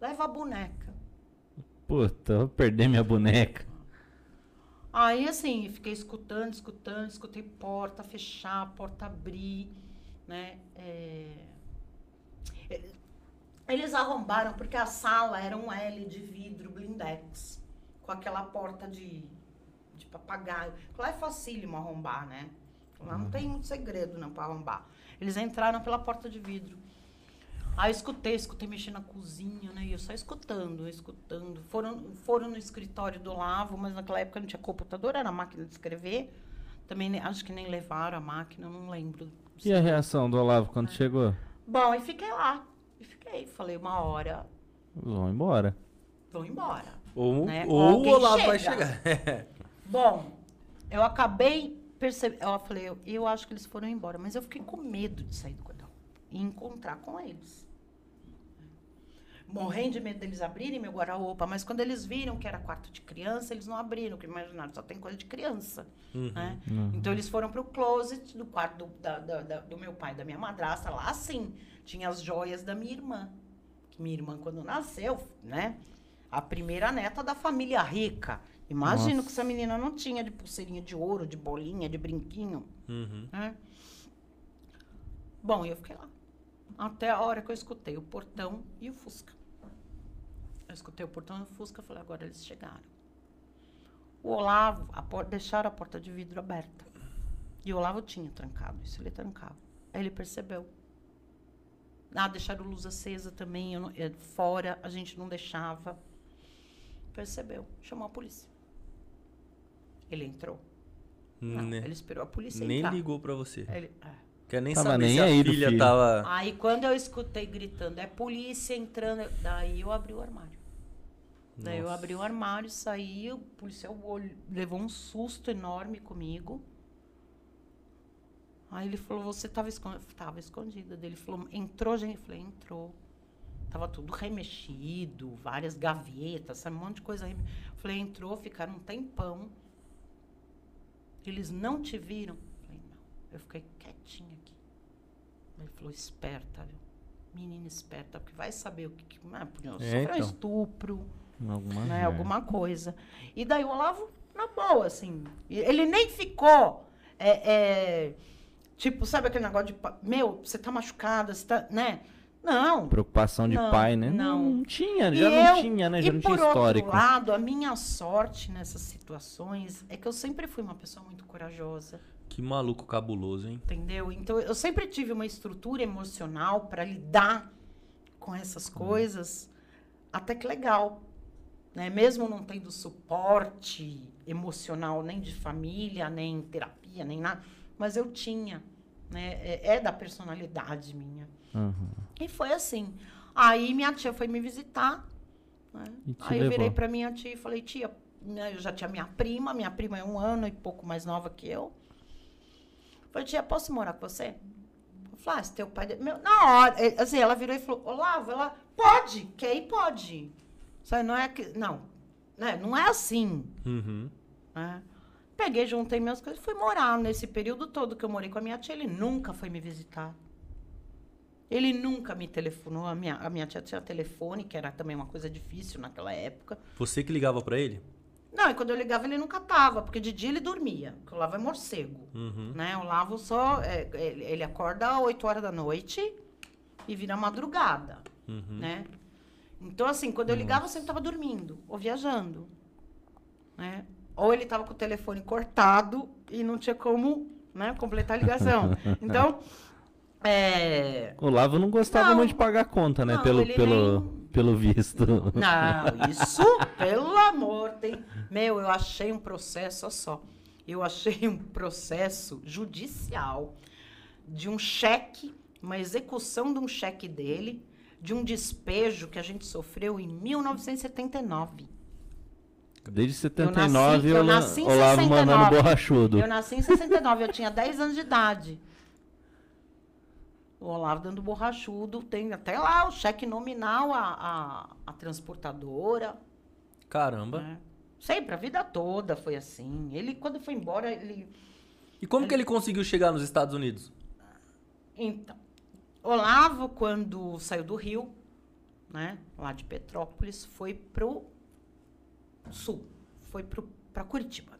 Leva a boneca. Puta, vou perder minha boneca. Aí, assim, fiquei escutando, escutando, escutei porta fechar, porta abrir, né? É... Eles arrombaram porque a sala era um L de vidro blindex, com aquela porta de, de papagaio. Lá é facílimo arrombar, né? Lá não tem muito segredo, não, para arrombar. Eles entraram pela porta de vidro. Aí eu escutei, escutei mexer na cozinha, né? E eu só escutando, escutando. Foram, foram no escritório do Lavo, mas naquela época não tinha computador, era máquina de escrever. Também acho que nem levaram a máquina, não lembro. E a reação do Olavo quando chegou? Bom, e fiquei lá. E fiquei. Falei, uma hora, Vão embora. vão embora. Ou, Né? ou o Olavo vai chega. chegar. Bom, eu acabei percebendo. Eu falei, eu, eu acho que eles foram embora, mas eu fiquei com medo de sair do e encontrar com eles. Morrendo de medo deles abrirem meu guarda-roupa, mas quando eles viram que era quarto de criança, eles não abriram, porque imaginaram, só tem coisa de criança. Uhum. né? Então eles foram pro closet do quarto do, da- da- da- do meu pai e da minha madrasta. Lá sim, tinha as joias da minha irmã. Que minha irmã, quando nasceu, né? A primeira neta da família rica. Imagino Nossa. que essa menina não tinha de pulseirinha de ouro, de bolinha, de brinquinho. Uhum. né? Bom, eu fiquei lá. Até a hora que eu escutei o portão e o Fusca. Eu escutei o portão e o Fusca, falei, agora eles chegaram. O Olavo, a deixaram a porta de vidro aberta. E o Olavo tinha trancado, isso ele trancava. Aí ele percebeu. Ah, deixaram luz acesa também, não- eh, fora a gente não deixava. Percebeu, chamou a polícia. Ele entrou. Não, Ne- ele esperou a polícia Né. Nem entrar. ligou pra você. Ele, é. Quer nem Tava saber nem se a aí do filha filho. tava. Aí quando eu escutei gritando, é polícia entrando, daí eu abri o armário. Daí eu Nossa. abri o armário, saí, o policial levou um susto enorme comigo. Aí ele falou, você estava escondida? Tava escondida. Daí Ele falou, entrou gente? Eu falei, entrou. Tava tudo remexido, várias gavetas, sabe, um monte de coisa. Eu falei, entrou, ficaram um tempão. Eles não te viram? Eu fiquei quietinha aqui. Ele falou, esperta, viu? Menina esperta, porque vai saber o que... que ah, podia É, sofrer um então. estupro, Alguma né? Alguma coisa. E daí o Olavo, na boa, assim. Ele nem ficou. é, é, tipo, sabe aquele negócio de. Meu, você tá machucada, você tá. né? Não. Preocupação de Não, pai, né? não. Não tinha, já eu- não tinha, né? Já não tinha por histórico. outro lado, a minha sorte nessas situações é que eu sempre fui uma pessoa muito corajosa, Que maluco cabuloso, hein? entendeu? Então eu sempre tive uma estrutura emocional para lidar com essas coisas, até que legal, né? Mesmo não tendo suporte emocional nem de família, nem terapia, nem nada, mas eu tinha, né? É, é da personalidade minha. Uhum. E foi assim. Aí minha tia foi me visitar. né? Aí eu virei levou. pra minha tia e falei, tia, né, eu já tinha minha prima, minha prima é um ano e pouco mais nova que eu. Falei, tia, posso morar com você? Eu falei, ah, se teu pai. Meu, na hora, assim, ela virou e falou, Olavo, ela pode, quer ir, pode. Sabe, não é que. Não, né, não é assim. Uhum. né? Peguei, juntei minhas coisas e fui morar. Nesse período todo que eu morei com a minha tia, ele nunca foi me visitar. Ele nunca me telefonou. A minha, a minha tia tinha telefone, que era também uma coisa difícil naquela época. Você que ligava pra ele? Não, e quando eu ligava ele nunca tava, porque de dia ele dormia, porque o Lavo é morcego. Uhum. Né? O Lavo só. é, ele, acorda às 8 horas da noite e vira madrugada. Uhum. Né? Então, assim, quando eu ligava, eu sempre estava dormindo ou viajando. Né? Ou ele estava com o telefone cortado e não tinha como né, completar a ligação. Então, é, O Lavo não gostava Não. muito de pagar conta, né? Não, pelo, pelo, nem- pelo visto. Não, isso, pelo amor, tem. Meu, eu achei um processo, olha só. Eu achei um processo judicial de um cheque, uma execução de um cheque dele, de um despejo que a gente sofreu em 1979. Desde Eu 79 nasci- eu, eu nasci em Olavo 69. mandando borrachudo. Eu nasci em 69, eu tinha 10 anos de idade. O Olavo dando borrachudo, tem até lá o cheque nominal, a, a, a transportadora. Caramba. né? Sempre, a vida toda foi assim. Ele, quando foi embora, ele. E como que ele conseguiu chegar nos Estados Unidos? Então, Olavo, quando saiu do Rio, né, lá de Petrópolis, foi pro sul. Foi pro, pra Curitiba.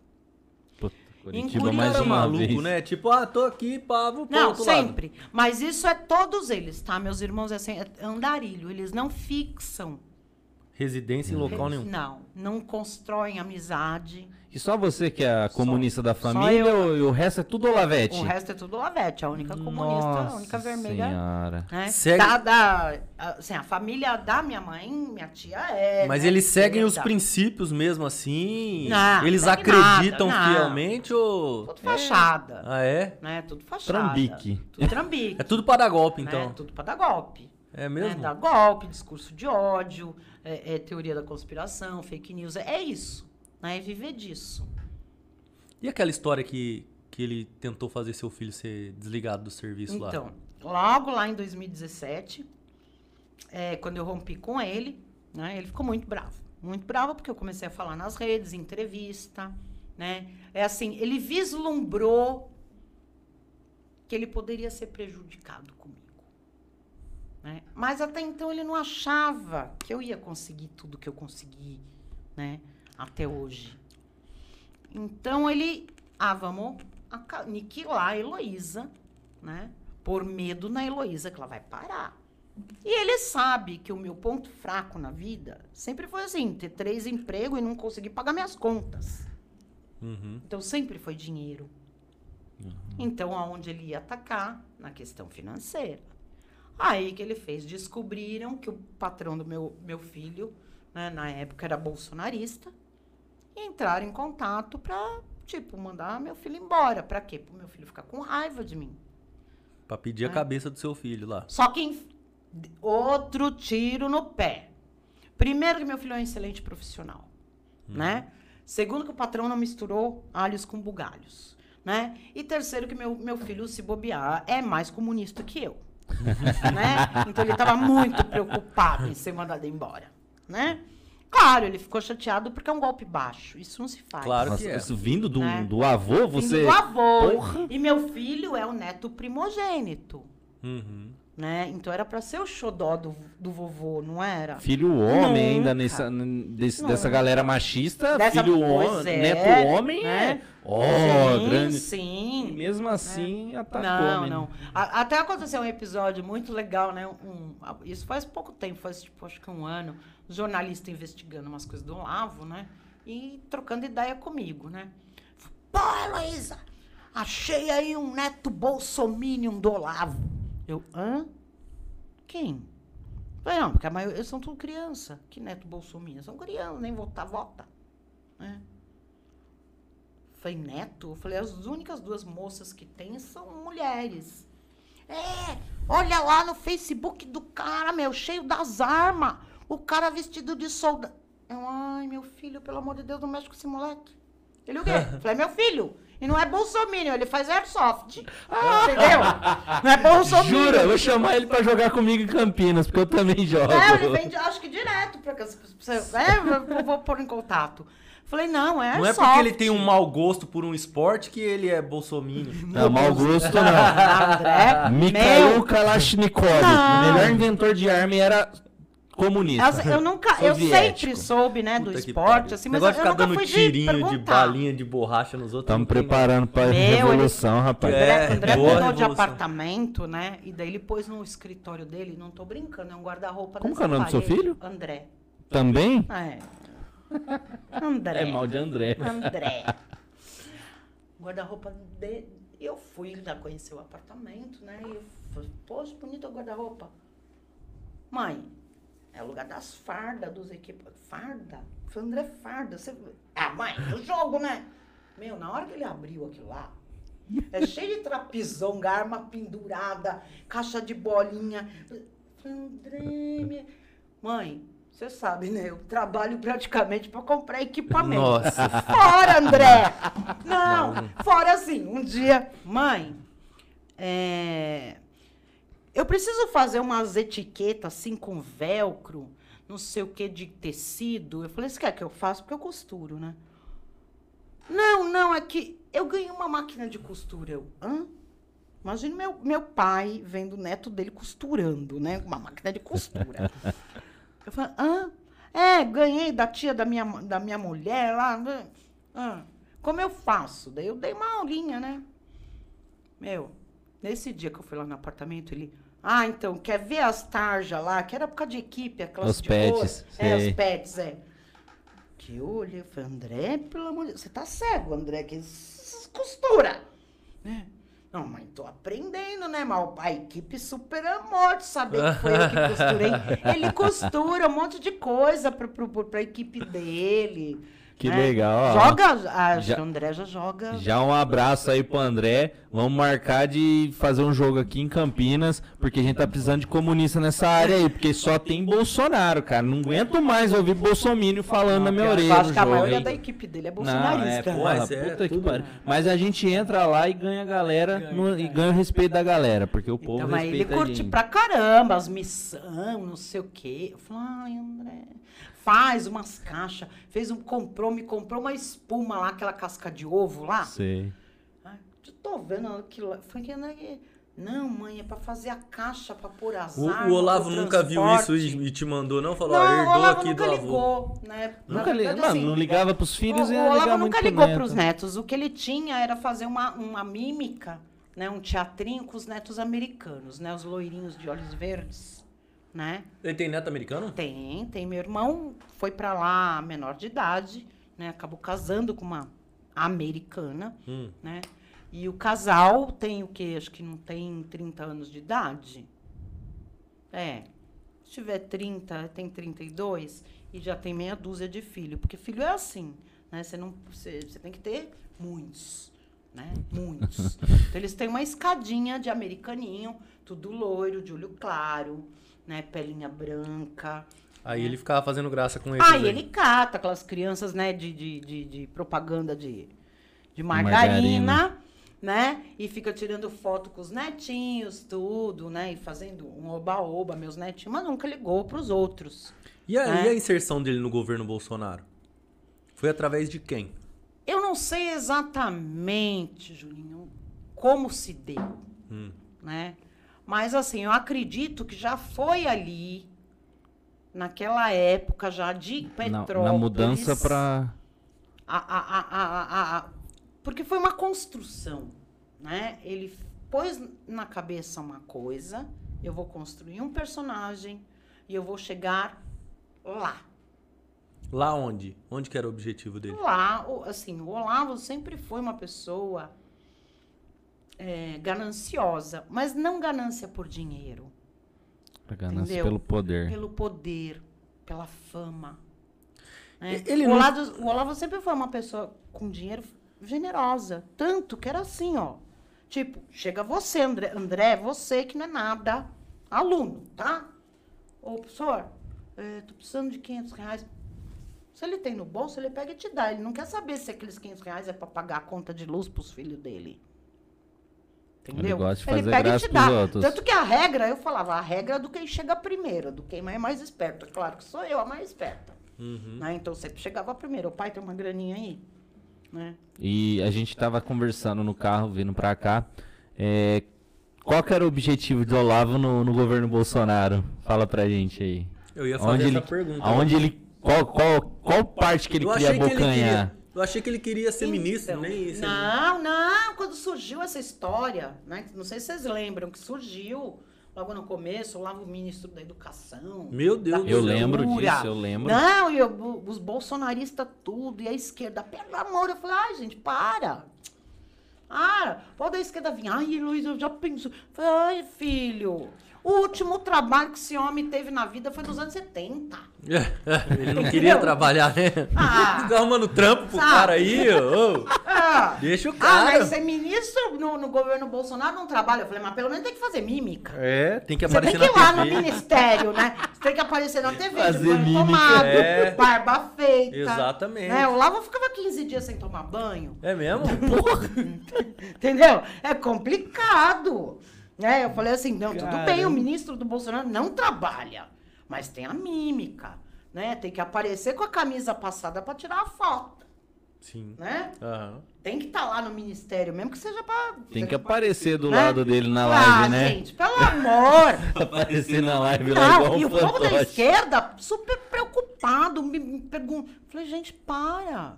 Puta, Em Curitiba mais Cara uma maluco, vez. né? Tipo, ah, tô aqui, pá, vou pro Não, outro lado. sempre. Mas isso é todos eles, tá? Meus irmãos, é assim, é andarilho. Eles não fixam. Residência em local nenhum. Não, não constroem amizade. E só você que é a Só- comunista da só família eu. ou- e o resto é tudo Olavete? O resto é tudo Lavete, a única comunista, Nossa a única vermelha. Senhora. Né? Segue- Da, da- assim, a família da minha mãe, minha tia é. Mas né, eles seguem os esquerda. princípios mesmo assim? Não, eles segue acreditam nada, não. fielmente ou. Tudo fachada. Ah, é? Né? Tudo fachada. Trambique. Tudo trambique. É tudo para golpe, né? então. Tudo pra dar golpe. É né? mesmo? Dar golpe, discurso de ódio, é, é teoria da conspiração, fake news. É, é isso. Né? É viver disso. E aquela história que, que ele tentou fazer seu filho ser desligado do serviço lá? Então, logo lá em 2017, é, quando eu rompi com ele, né, ele ficou muito bravo. Muito bravo porque eu comecei a falar nas redes, entrevista, né? É assim, ele vislumbrou que ele poderia ser prejudicado comigo. Né? Mas até então ele não achava que eu ia conseguir tudo que eu consegui, né? Até hoje. Então ele, ah, vamos aniquilar a Heloísa, né? Por medo na Heloísa que ela vai parar. E ele sabe que o meu ponto fraco na vida sempre foi assim, ter três empregos e não conseguir pagar minhas contas. Uhum. Então sempre foi dinheiro. Então aonde ele ia atacar? Na questão financeira. Aí que ele fez? Descobriram que o patrão do meu, meu filho, né, na época era bolsonarista, entraram em contato pra, tipo, mandar meu filho embora. Pra quê? Pro meu filho ficar com raiva de mim. Pra pedir a É. cabeça do seu filho lá. Só que outro tiro no pé. Primeiro que meu filho é um excelente profissional, né? Segundo que o patrão não misturou alhos com bugalhos, né? E terceiro que meu, meu filho, se bobear, é mais comunista que eu, né? Então ele estava muito preocupado em ser mandado embora, né? Claro, ele ficou chateado porque é um golpe baixo. Isso não se faz. Claro que é. isso vindo do, Né? do avô, Vindo você. do avô. Porra. E meu filho é o neto primogênito, Uhum. Né? Então era para ser o xodó do, do vovô, não era? Filho homem Nunca. ainda nessa, desse- dessa galera machista, Dessa- filho pois homem, é, neto homem né? é. Ó, sim, grande. E Sim. mesmo assim, atacou. Não, não. A- até aconteceu um episódio muito legal, né? Um, isso faz pouco tempo, faz tipo, acho que um ano. Um jornalista investigando umas coisas do Olavo, né? E trocando ideia comigo, né? Pô, Heloísa, achei aí um neto bolsominion do Olavo. Eu, hã? Quem? Falei, não, porque a maioria, são tudo criança. Que neto bolsominion? São crianças, nem votar, vota. Né? Falei, neto? Eu falei, as únicas duas moças que tem são mulheres. É, olha lá no Facebook do cara, meu, cheio das armas. O cara vestido de soldado. Eu, ai, meu filho, pelo amor de Deus, não mexe com esse moleque. Ele o quê? Falei, meu filho. E não é bolsominion, ele faz airsoft. Entendeu? Não é bolsominion. Jura, eu vou chamar ele pra jogar comigo em Campinas, porque eu também jogo. É, ele vem, acho que direto pra cá. É, eu vou pôr em contato. Falei, não, é Não é porque ele tem um mau gosto por um esporte que ele é bolsominion. Não, mau gosto não. André, Mikhail meu, Kalashnikov, Não. melhor inventor de arma e era comunista. Assim, eu nunca, eu sempre soube, né, do Puta que esporte, assim, mas eu, de eu ficar nunca dando fui tirinho de, de balinha de borracha nos outros. Estamos preparando pra Meu, ele- revolução, rapaz. É, André, André mudou de revolução. apartamento, né? E daí ele pôs no escritório dele, não tô brincando, é um guarda-roupa Como que é o nome do seu filho? André. Também? É. André. É mal de André. André. Guarda-roupa de. Eu fui já conhecer o apartamento, né? E eu falei, poxa, bonito o guarda-roupa. Mãe, é o lugar das fardas, dos equipamentos. Farda? Falei, André, farda. Você... Ah, mãe, o jogo, né? Meu, na hora que ele abriu aquilo lá, é cheio de trapizão, arma pendurada, caixa de bolinha. André, minha... mãe, você sabe, né? Eu trabalho praticamente para comprar equipamento. Nossa. Fora, André! Não, fora assim, um dia, mãe, é, eu preciso fazer umas etiquetas assim com velcro, não sei o que de tecido. Eu falei, você quer que eu faça? Porque eu costuro, né? Não, não, é que eu ganhei uma máquina de costura. Eu, hã? Imagina meu, meu pai vendo o neto dele costurando, né? Uma máquina de costura. Eu falei, hã? É, ganhei da tia da minha, da minha mulher lá. né? Ah, como eu faço? Daí eu dei uma aulinha, né? Meu, nesse dia que eu fui lá no apartamento, ele. Ah, então, quer ver as tarjas lá? Que era por causa de equipe, aquelas Os de pets. É, os pets, é. Que eu olhei, eu falei, André, pelo amor de Deus, você tá cego, André, que costura. Né? Não, mas tô aprendendo, né, mal? A equipe super amor de saber que foi eu que costurei. Ele costura um monte de coisa pra, pro, pra equipe dele. Que né? legal, ó. Joga, a Já- André já joga. Já um abraço aí pro André. Vamos marcar de fazer um jogo aqui em Campinas, porque a gente tá precisando de comunista nessa área aí, porque só tem Bolsonaro, cara. Não aguento mais ouvir Bolsomínio falando na minha Eu orelha. acho que a maioria hein? da equipe dele é Não, é, bolsonarista. porra, Mas é, puta que tudo- pariu. Mas a gente entra lá e ganha a galera no- e ganha o respeito da galera, porque o povo Então, mas ele respeita a curte pra caramba as missão, não sei o quê. Eu falei, ai, André, faz umas caixas. Fez um, comprou, me comprou uma espuma lá, aquela casca de ovo lá. Sei. Ai, eu tô vendo aquilo. lá. Que André, não, mãe, é pra fazer a caixa, pra pôr as O, o Olavo pro nunca viu isso e, e te mandou, não? Falou, Não, o herdou Olavo aqui nunca do avô. ligou, né? Na Nunca li... verdade, Mano, assim, não ligava pros filhos o, e o Olavo muito nunca pro ligou neto. pros netos. O que ele tinha era fazer uma, uma mímica, né? Um teatrinho com os netos americanos, né? Os loirinhos de olhos verdes, né? Ele tem neto americano? Tem, tem. Meu irmão foi pra lá menor de idade, né? Acabou casando com uma americana, Hum. né? E o casal tem o quê? Acho que não tem 30 anos de idade. É. Se tiver 30, tem 32 e já tem meia dúzia de filho. Porque filho é assim, né? Você, não, você, você tem que ter muitos, né? Muitos. então, eles têm uma escadinha de americaninho, tudo loiro, de olho claro, né? Pelinha branca. Aí ele ficava fazendo graça com eles. Aí ele cata aquelas crianças, né, de, de, de, de propaganda de, de margarina, Margarina. né? E fica tirando foto com os netinhos, tudo, né? E fazendo um oba-oba, meus netinhos, mas nunca ligou pros outros. E a, né? e a inserção dele no governo Bolsonaro? Foi através de quem? Eu não sei exatamente, Julinho, como se deu, Hum. né? Mas assim, eu acredito que já foi ali, naquela época já de Na, Petrópolis. na mudança pra. a, a, a, a, a- a- porque foi uma construção, né? Ele pôs na cabeça uma coisa, eu vou construir um personagem e eu vou chegar lá. Lá onde? Onde que era o objetivo dele? Lá, o- assim, o Olavo sempre foi uma pessoa é, gananciosa, mas não ganância por dinheiro, pra ganância Entendeu? pelo poder. pelo poder, pela fama. né? Ele o, não- Olavo, o Olavo sempre foi uma pessoa com dinheiro generosa. Tanto que era assim, ó. Tipo, chega você, André, André, você que não é nada, aluno, tá? Ô, professor, é, tô precisando de 500 reais. Se ele tem no bolso, ele pega e te dá. Ele não quer saber se aqueles 500 reais é pra pagar a conta de luz pros filhos dele. Entendeu? gosta de fazer pega e te dá. outros. Tanto que a regra, eu falava, a regra é do quem chega primeiro, do quem é mais esperto. Claro que sou eu a mais esperta. Uhum. Né? Então sempre chegava primeiro. O pai tem uma graninha aí. Né? E a gente tava conversando no carro, vindo pra cá. É, qual que era o objetivo de Olavo no, no governo Bolsonaro? Fala pra gente aí. Eu ia fazer Onde essa ele, pergunta. aonde ele, qual, qual, qual parte que ele eu queria achei que ele abocanhar? Eu achei que ele queria ser ministro, Então, nem isso. Não, não. Quando surgiu essa história, né? Não sei se vocês lembram que surgiu logo no começo, lá o ministro da Educação. Meu Deus Eu lembro disso, eu lembro. Não, e eu- os bolsonaristas tudo, e a esquerda, pelo amor, eu falei, ai, gente, para. Ah, pode da esquerda vir. Ai, Luiz, eu já penso. Falei, Ai, filho, o último trabalho que esse homem teve na vida foi nos anos 70. Ele não queria trabalhar, né? Ah. Fica arrumando trampo pro Sabe? cara aí, ô. Ah, Deixa o ah cara. mas ser ministro no, no governo Bolsonaro não trabalha. Eu falei, mas pelo menos tem que fazer mímica. É, tem que Você tem aparecer que ir na lá no TV. ministério, né? Você tem que aparecer na TV, Fazer mímica. tomado, É. barba feita. Exatamente. Né? O Lava ficava 15 dias sem tomar banho. É mesmo? Entendeu? É complicado. Né? Eu falei assim, não, tudo Caramba. bem, o ministro do Bolsonaro não trabalha, mas tem a mímica, né? Tem que aparecer com a camisa passada para tirar a foto, Sim. né? Aham. Tem que estar lá no ministério, mesmo que seja para... Tem que aparecer do Né? lado dele na ah, live, né? gente, pelo amor! Aparecer na live lá igual Não, e um o povo da esquerda super preocupado, me, me pergunta. Falei, gente, para.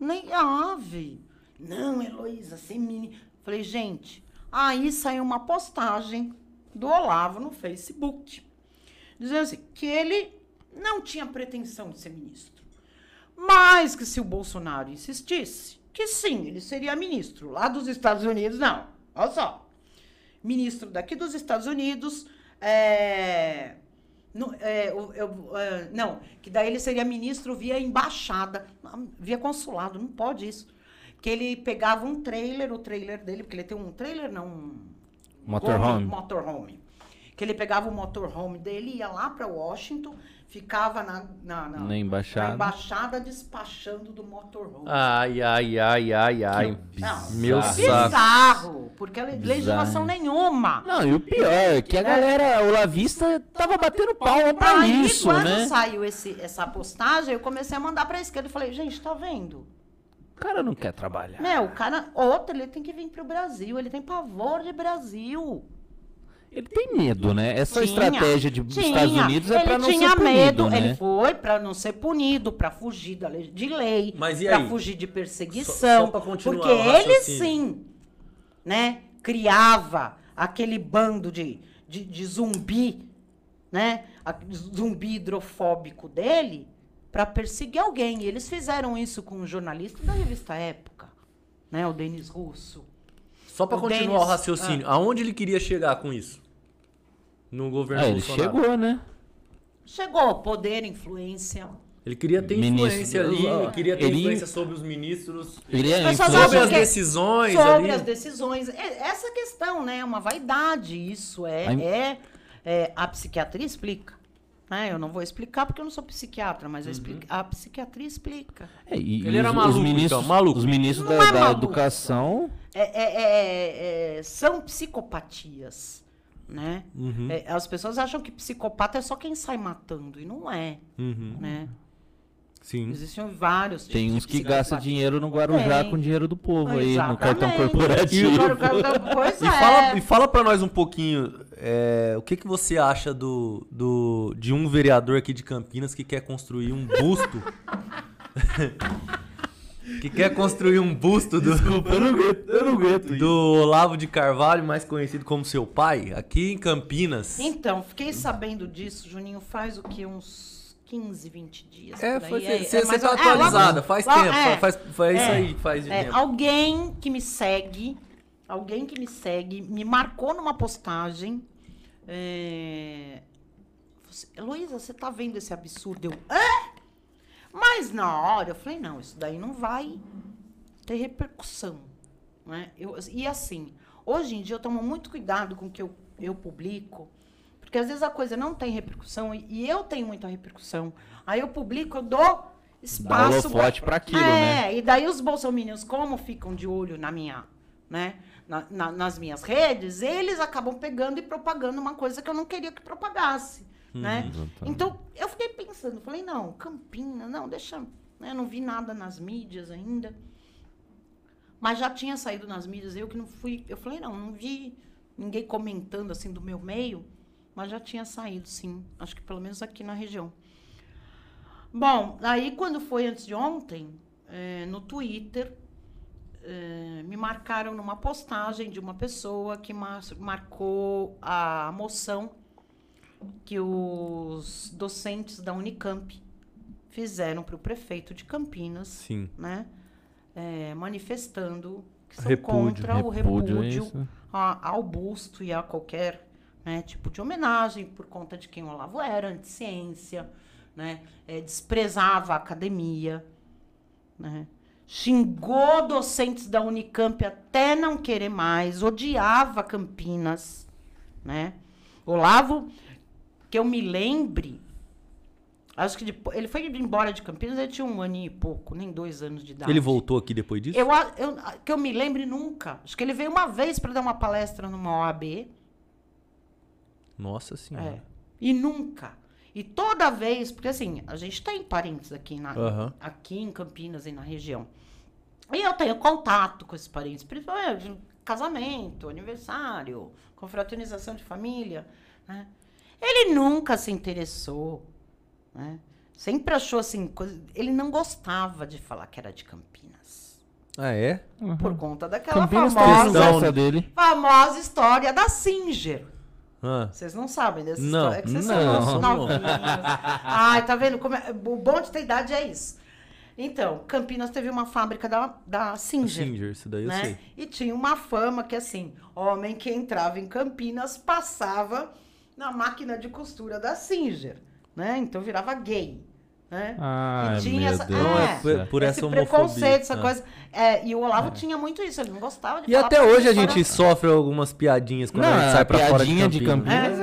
Nem ave. Não, Heloísa, sem mini. Falei, gente, aí saiu uma postagem do Olavo no Facebook, dizendo assim, que ele não tinha pretensão de ser ministro. Mas que se o Bolsonaro insistisse, que sim, ele seria ministro. Lá dos Estados Unidos, não. Olha só. Ministro daqui dos Estados Unidos, é, no- é, o- eu- é, não, que daí ele seria ministro via embaixada, via consulado, não pode isso. Que ele pegava um trailer, o trailer dele, porque ele tem um trailer, não, um Motorhome. home, motorhome. Que ele pegava o motorhome dele, ia lá para Washington, ficava na, na, na- Na embaixada. na embaixada despachando do motorhome. Ai, ai, ai, ai, ai. Não, Meu é saco. bizarro, porque le- legislação nenhuma. Não, e o pior é que a galera, o lavista, tava batendo palma pra Aí, isso, quando né? saiu esse, essa postagem, eu comecei a mandar pra esquerda e falei, gente, tá vendo? O cara não quer trabalhar. Meu, o cara, outro, ele tem que vir pro Brasil, ele tem pavor de Brasil. Ele tem medo, né? Essa Tinha, estratégia de, dos tinha. Estados Unidos é ele pra não tinha ser punido, medo, né? ele foi pra não ser punido, pra fugir da lei, de lei, Mas e pra aí? fugir de Só- perseguição, só pra continuar porque ele sim, né, criava aquele bando de, de, de zumbi, né, a- zumbi hidrofóbico dele pra perseguir alguém. E eles fizeram isso com um jornalista da revista Época, né, o Denis Russo. Só pra O continuar Denis- o raciocínio, aonde ele queria chegar com isso? No governo Ah, ele Bolsonaro. chegou, né? Chegou poder, influência. Ele queria ter Ministro- influência ali, Ah, queria ter ele- influência sobre os ministros, Ele é sobre as decisões sobre ali. as decisões. É, essa questão, né? É uma vaidade. Isso é, é, é- a psiquiatria explica. Né? Eu não vou explicar porque eu não sou psiquiatra, mas a, expli- a psiquiatria explica. É, e- Ele e era os, maluco, os ministros, então, maluco. Os ministros Não da, é da educação. É- é- é- é- são psicopatias. Né? Uhum. É, as pessoas acham que psicopata é só quem sai matando, e não é. Uhum. Né? Sim. Existem vários Tem uns que gastam dinheiro no Guarujá Tem. com dinheiro do povo aí, no cartão Exatamente. corporativo. E o car- Pois E é. fala, e fala pra nós um pouquinho, é, o que, que você acha do, do, de um vereador aqui de Campinas que quer construir um busto? que quer construir um busto do, Eu não aguento, eu não aguento do Olavo de Carvalho, mais conhecido como seu pai, aqui em Campinas. Então, fiquei sabendo disso, Juninho, faz o que? Uns 15, 20 dias. É, por aí. foi- você mais tá ou- é, atualizada, faz tempo, é, faz, faz isso é, aí, faz de é, tempo. alguém que me segue, alguém que me segue, me marcou numa postagem. É, Heloísa, você tá vendo esse absurdo? Eu, Hã? Mas na hora eu falei, não, isso daí não vai ter repercussão. Né? Eu, e assim, hoje em dia eu tomo muito cuidado com o que eu, eu publico, porque às vezes a coisa não tem repercussão e, e eu tenho muita repercussão. Aí eu publico, eu dou espaço. holofote pra aquilo, é, né? e daí os bolsominions, como ficam de olho na minha, né, na- na- nas minhas redes, eles acabam pegando e propagando uma coisa que eu não queria que propagasse, né? exatamente. Então, eu fiquei pensando, falei, não, Campinas, não, deixa, né, não vi nada nas mídias ainda. Mas já tinha saído nas mídias, eu que não fui, eu falei, não, não vi ninguém comentando assim do meu meio, mas já tinha saído, sim, acho que pelo menos aqui na região. Bom, aí quando foi antes de ontem, eh, no Twitter, eh, me marcaram numa postagem de uma pessoa que mar- marcou a moção que os docentes da Unicamp fizeram para o prefeito de Campinas, Sim. né, eh, manifestando que são Repúdio. contra o Repúdio, é repúdio isso? a- ao busto e a qualquer né, tipo de homenagem por conta de quem o Olavo era, anticiência, né, eh, desprezava a academia, né, xingou docentes da Unicamp até não querer mais, odiava Campinas, né. Olavo, que eu me lembre, acho que depois, ele foi embora de Campinas, ele tinha um ano e pouco, nem dois anos de idade. Ele voltou aqui depois disso? Eu, eu, que eu me lembre nunca. Acho que ele veio uma vez para dar uma palestra numa OAB. Nossa senhora. É. E nunca. E toda vez, porque assim, a gente tem parentes aqui, na, Aham. aqui em Campinas e na região. E eu tenho contato com esses parentes, principalmente casamento, aniversário, confraternização de família. Né? Ele nunca se interessou. Né? Sempre achou assim, coisa, ele não gostava de falar que era de Campinas. Ah, é? Por conta daquela Campinas famosa, essa dele. famosa história da Singer. Ah. Vocês não sabem dessa Não, história. É que vocês não. são novinhos. Ai, tá vendo? Como é- o bom de ter idade é isso. Então, Campinas teve uma fábrica da, da Singer. Singer, isso daí eu né? sei. E tinha uma fama que, assim, homem que entrava em Campinas passava na máquina de costura da Singer. Né? Então virava gay. Né? Ai, tinha meu essa- Deus. Não, É, é por, por Esse essa homofobia. preconceito, essa Ah. coisa. É, e o Olavo tinha muito isso, ele não gostava de E falar até hoje a gente sofre algumas piadinhas quando Não, a gente sai a pra fora de piadinha de Campinas.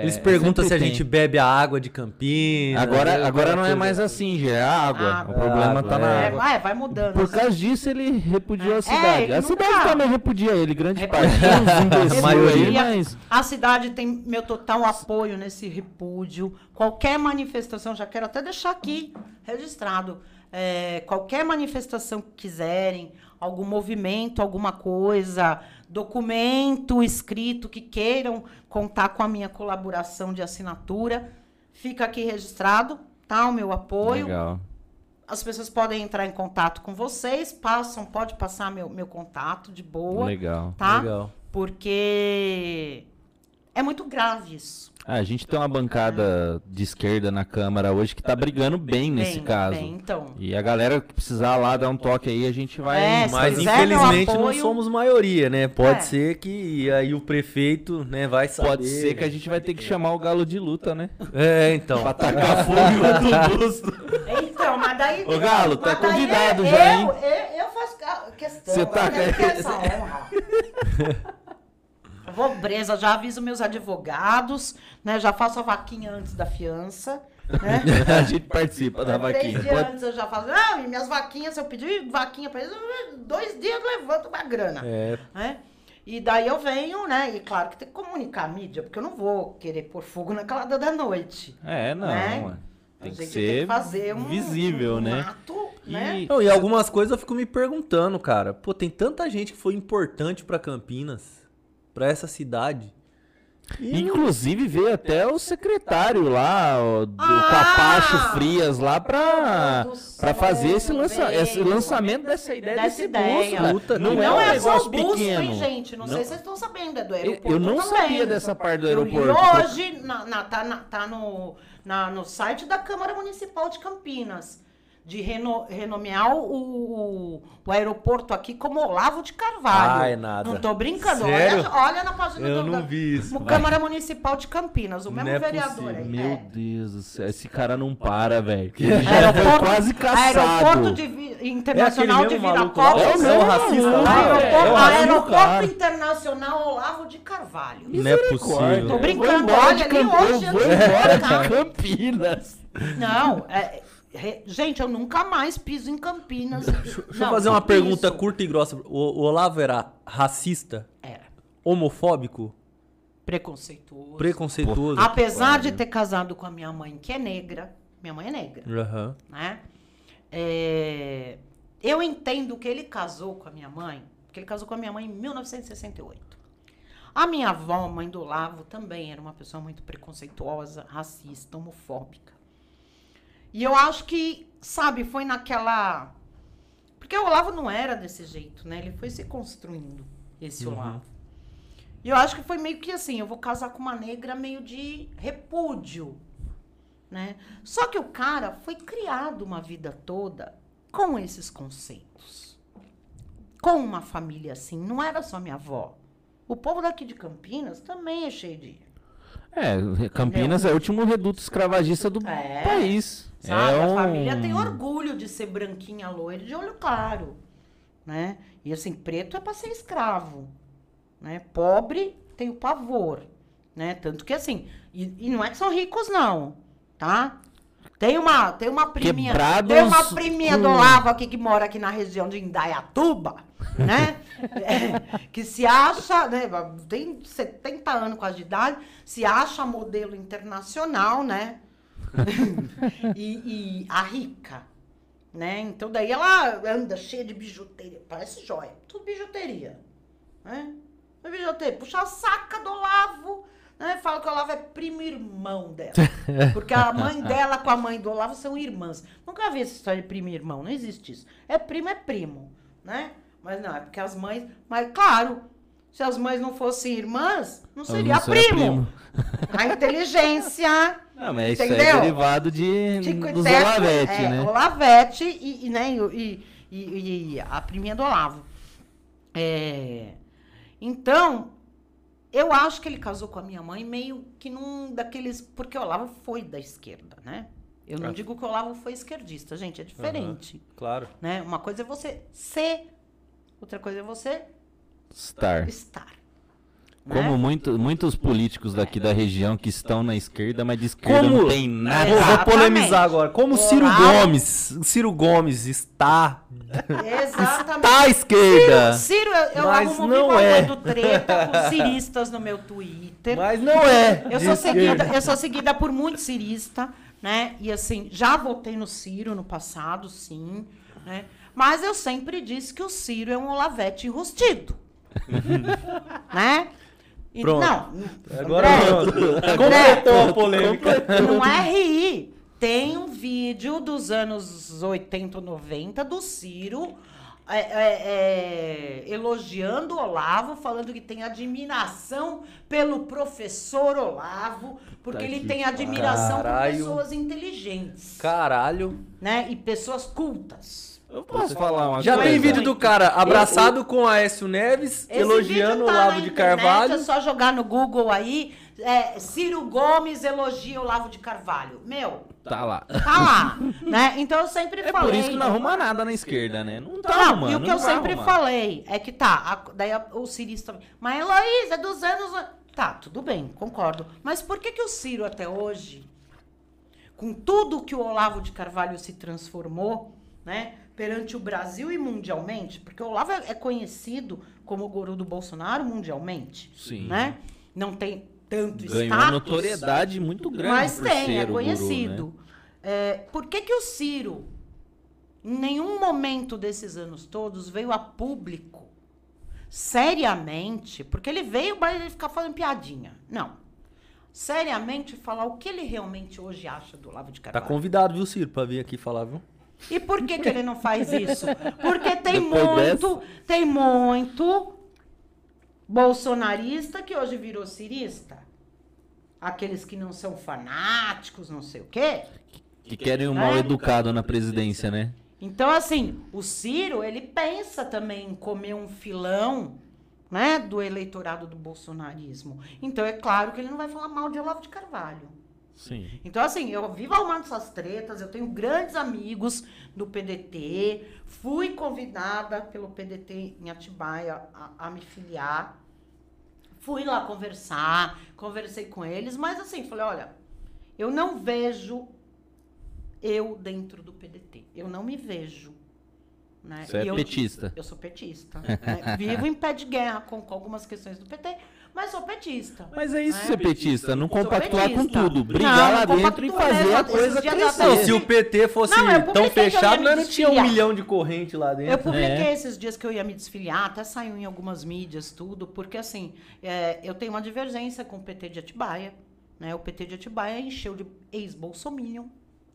É... Eles perguntam sempre se a tem. gente bebe a água de Campinas. Agora, né? agora não é mais assim, já é a água. Água. O problema Água, tá na é. É, água. vai, vai mudando. Por assim. causa disso, ele repudiou É, a cidade. a nunca- cidade também repudia ele, grande Repudia. parte. A maioria. aí, mas... A cidade tem meu total apoio nesse repúdio. Qualquer manifestação, já quero até deixar aqui registrado. é, qualquer manifestação que quiserem, algum movimento, alguma coisa, documento escrito que queiram contar com a minha colaboração de assinatura, fica aqui registrado, tá? O meu apoio. Legal. As pessoas podem entrar em contato com vocês, passam, pode passar meu, meu contato de boa, Legal. tá? Legal. Porque é muito grave isso. Ah, a gente tem uma bancada de esquerda na Câmara hoje que tá brigando bem nesse Bem, caso. bem, então. E a galera que precisar lá dar um toque aí, a gente vai. É, Mas infelizmente não apoio- somos maioria, né? Pode É. ser que aí o prefeito, né, vai saber. Pode ser que a gente vai ter que chamar o galo de luta, né? É, então. Pra tacar fogo no busto. Então, mas daí. Ô, Galo, tá convidado eu, já, hein? Eu, eu, faço questão. Você tá- eu quero ter essa honra. Presa, já aviso meus advogados, né? Já faço a vaquinha antes da fiança, né? a gente participa da Três vaquinha. dias antes eu já faço. Não, e minhas vaquinhas, se eu pedir vaquinha pra eles, dois dias eu levanto uma grana. É, né? E daí eu venho, né? E claro que tem que comunicar a mídia, porque eu não vou querer pôr fogo na calada da noite. É, não. Né? Tem que ser tem que fazer um, visível, um né? ato, né? E- Não, e algumas coisas eu fico me perguntando, cara. Pô, tem tanta gente que foi importante pra Campinas, pra essa cidade. E não- Inclusive veio até o secretário lá, do Ah! Capacho Frias, lá pra, pra fazer esse, lança, esse lançamento dessa ideia Dessa desse ideia. busto. Puta, não, não é não um é só busto, pequeno. hein, gente? Não, sei se vocês estão sabendo, é do Eu, aeroporto eu não também. sabia dessa parte do E aeroporto. hoje, na, na- tá, na- tá no, na- no site da Câmara Municipal de Campinas, de reno- renomear o, o, o aeroporto aqui como Olavo de Carvalho. Ai, nada. Não tô brincando. Sério? Olha, olha na página Eu do, não vi isso. no Câmara Municipal de Campinas, o mesmo é vereador possível. aí. Meu é. Deus do céu, esse cara não para, velho. Ele já Aeroporto, foi quase caçado. Aeroporto de Vi- Internacional de É lá, Viracopos. o É o racista lá? é, é Aeroporto, Aeroporto. Internacional Olavo de Carvalho. Não é possível. Tô brincando, olha de ali hoje Eu vou de embora de Campinas. Não, é, gente, eu nunca mais piso em Campinas. Deixa eu fazer uma pergunta curta e grossa. O, o Olavo era racista, Era homofóbico, preconceituoso. preconceituoso? Apesar de ter casado com a minha mãe, que é negra, minha mãe é negra, Aham. né? É, eu entendo que ele casou com a minha mãe, porque ele casou com a minha mãe em 1968. A minha avó, mãe do Olavo, também era uma pessoa muito preconceituosa, racista, homofóbica. E eu acho que, sabe, foi naquela. Porque o Olavo não era desse jeito, né? Ele foi se construindo, esse Uhum. Olavo. E eu acho que foi meio que assim: eu vou casar com uma negra meio de repúdio, né? Só que o cara foi criado uma vida toda com esses conceitos. com uma família assim. Não era só minha avó. O povo daqui de Campinas também é cheio de. É, Campinas é o último reduto escravagista do É. país. Sabe? é A um- família tem orgulho de ser branquinha, loira, de olho claro. Né? E assim, preto é pra ser escravo. Né? Pobre tem o pavor. Né? Tanto que assim, e, e não é que são ricos, não. Tá? Tem uma, tem uma priminha. Quebrados Tem uma priminha do com- Olavo aqui que mora aqui na região de Indaiatuba, né? É, que se acha, né? Tem 70 anos quase de idade, se acha modelo internacional, né? e, e a rica, né? Então daí ela anda cheia de bijuteria, parece joia, tudo bijuteria, né? É bijuteria, puxa a saca do Olavo, né? Fala que o Olavo é primo irmão dela, porque a mãe dela com a mãe do Olavo são irmãs. Nunca vi essa história de primo e irmão, não existe isso. É primo é primo, né? Mas não, é porque as mães, mas claro, se as mães não fossem irmãs, não seria não seria primo. A inteligência Não, mas isso é Entendeu? derivado de, Tico dos Teco, Olavete, é, né? Olavete e, e, né, e, e- e a priminha do Olavo. É, então, eu acho que ele casou com a minha mãe meio que num daqueles... Porque o Olavo foi da esquerda, né? Eu não Ah. digo que o Olavo foi esquerdista, gente, é diferente. Claro. Né? Uma coisa é você ser, outra coisa é você Star. estar. Como né? muito- muitos políticos daqui da região que estão na esquerda, mas de esquerda Como- não tem nada. Vou, polemizar agora. Como Ciro Gomes, Ciro Gomes está, Exatamente. está à esquerda. Ciro, eu, eu Mas arrumo não vivo é. treta com ciristas no meu Twitter. Mas não é. Eu sou, seguida, eu sou seguida por muito cirista, né? E assim, já votei no Ciro no passado, sim, né? Mas eu sempre disse que o Ciro é um olavete enrustido. né? E- Pronto. Não, Agora André, pronto. Completou a polêmica. não é rir. Tem um vídeo dos anos 80 ou 90 do Ciro é, é, é, elogiando o Olavo, falando que tem admiração pelo professor Olavo, porque Tá ele tem admiração Caralho. por pessoas inteligentes, Caralho. né? E pessoas cultas. Eu posso falar uma Já coisa? tem vídeo do cara abraçado com Aécio Neves, Esse elogiando o tá Olavo na de Carvalho. É só jogar no Google aí. é, Ciro Gomes elogia Olavo de Carvalho. Meu, Tá lá. tá lá, né? Então eu sempre É falei. por isso que não arruma nada na esquerda, né? Não tá Não, arrumando. e o que eu sempre arrumar. falei é que tá, a- daí a- o cirista. Mas Heloísa, é dos anos. Tá, tudo bem, concordo. Mas por que, que o Ciro até hoje, com tudo que o Olavo de Carvalho se transformou, né? Perante o Brasil e mundialmente, porque o Olavo é é conhecido como o guru do Bolsonaro mundialmente, Sim. né? Não tem tanto Ganhou status. uma notoriedade muito grande Mas tem, é o guru, conhecido. né? É, por que, que o Ciro, em nenhum momento desses anos todos, veio a público, seriamente, porque ele veio para ele ficar falando piadinha. Não. Seriamente falar o que ele realmente hoje acha do Olavo de Tá Carvalho. convidado, viu, Ciro, pra vir aqui falar, viu? E por que, que ele não faz isso? Porque tem Depois muito, tem muito bolsonarista que hoje virou cirista. Aqueles que não são fanáticos, não sei o quê. Que querem o mal É. educado na presidência, né? Então, assim, o Ciro, ele pensa também em comer um filão, né, do eleitorado do bolsonarismo. Então, é claro que ele não vai falar mal de Olavo de Carvalho. Sim. Então, assim, eu vivo arrumando essas tretas, eu tenho grandes amigos do PDT, fui convidada pelo PDT em Atibaia a, a me filiar, fui lá conversar, conversei com eles, mas assim, falei, olha, eu não vejo eu dentro do PDT, eu não me vejo. Né? Você é E eu- petista. eu sou petista. né? Vivo em pé de guerra com, com algumas questões do PT, mas sou petista. Mas é isso né? ser petista, não compactuar com petista. tudo, brigar Não, lá dentro e fazer mesmo. a coisa crescer. Não, se o PT fosse Não, eu tão eu fechado, não tinha um milhão de corrente lá Eu dentro. publiquei É. esses dias que eu ia me desfiliar, até saiu em algumas mídias, tudo, porque assim, é, eu tenho uma divergência com o PT de Atibaia. Né? O PT de Atibaia encheu de ex-bolsominion.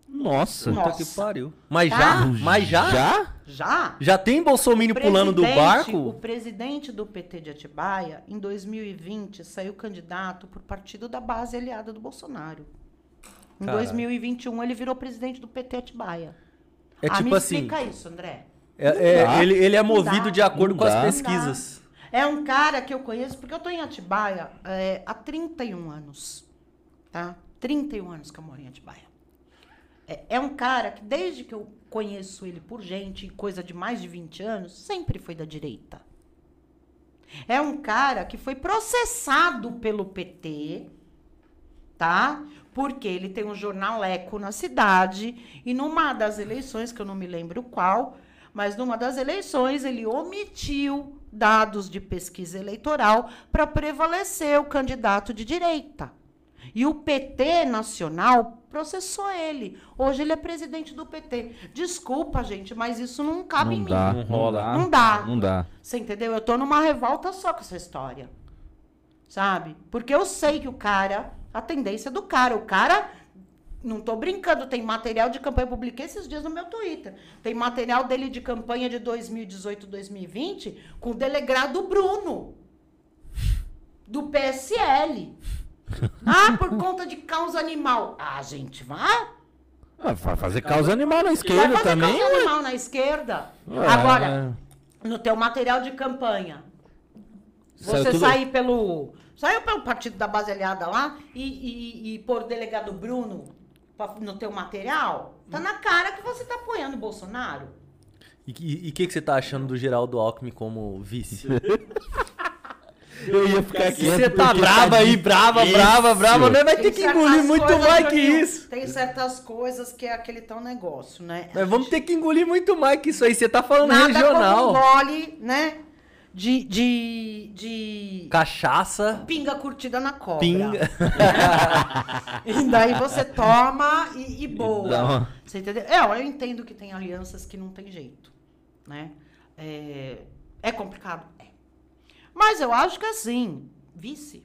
Nossa. Nossa. Puta que pariu. Mas Tá? já? Mas já? Já? Já? Já tem Bolsonaro pulando do barco? O presidente do PT de Atibaia, em 2020, saiu candidato por partido da base aliada do Bolsonaro. Em Caralho. 2021, ele virou presidente do PT Atibaia. É ah, tipo me assim. explica isso, André. É, é, ele, ele é movido de acordo com as pesquisas. É um cara que eu conheço, porque eu tô em Atibaia é, há 31 anos. Tá? 31 anos que eu moro em Atibaia. É, é um cara que, desde que eu conheço ele por gente, coisa de mais de 20 anos, sempre foi da direita. É um cara que foi processado pelo PT, tá? Porque ele tem um jornaleco na cidade e numa das eleições, que eu não me lembro qual, mas numa das eleições ele omitiu dados de pesquisa eleitoral para prevalecer o candidato de direita. E o PT nacional processou ele. Hoje ele é presidente do PT. Desculpa, gente, mas isso não cabe em Não mim. dá, Não não rola. dá. Não dá. Não dá. Você entendeu? Eu tô numa revolta só com essa história. Sabe? Porque eu sei que o cara, a tendência do cara, o cara, não tô brincando, tem material de campanha, eu publiquei esses dias no meu Twitter. Tem material dele de campanha de 2018, 2020, com o delegado Bruno, do PSL. Ah, por conta de causa animal. Ah, gente, vai. Ah, vai fazer causa animal na Vai esquerda fazer também. causa animal na esquerda. Ué, Agora, no teu material de campanha, Saiu você tudo- sair pelo. Saiu pelo partido da baselhada lá e, e, e pôr o delegado Bruno pra- no teu material, tá na cara que você tá apoiando o Bolsonaro. E o que, que você tá achando do Geraldo Alckmin como vice? Eu ia ficar aqui. Você tá brava aí, brava, Isso. brava, brava, né? Vai ter Tem que certas engolir muito coisas, mais que isso. Tem certas coisas que é aquele tão negócio, né? Nós vamos ter que engolir muito mais que isso aí. Você tá falando Nada regional. como um gole, né? De, de, de Cachaça, pinga curtida na cobra. pinga. E daí você toma e, e boa. Dá uma- Você entendeu? É, eu entendo que tem alianças que não tem jeito, né? É, é complicado? É. Mas eu acho que assim, vice.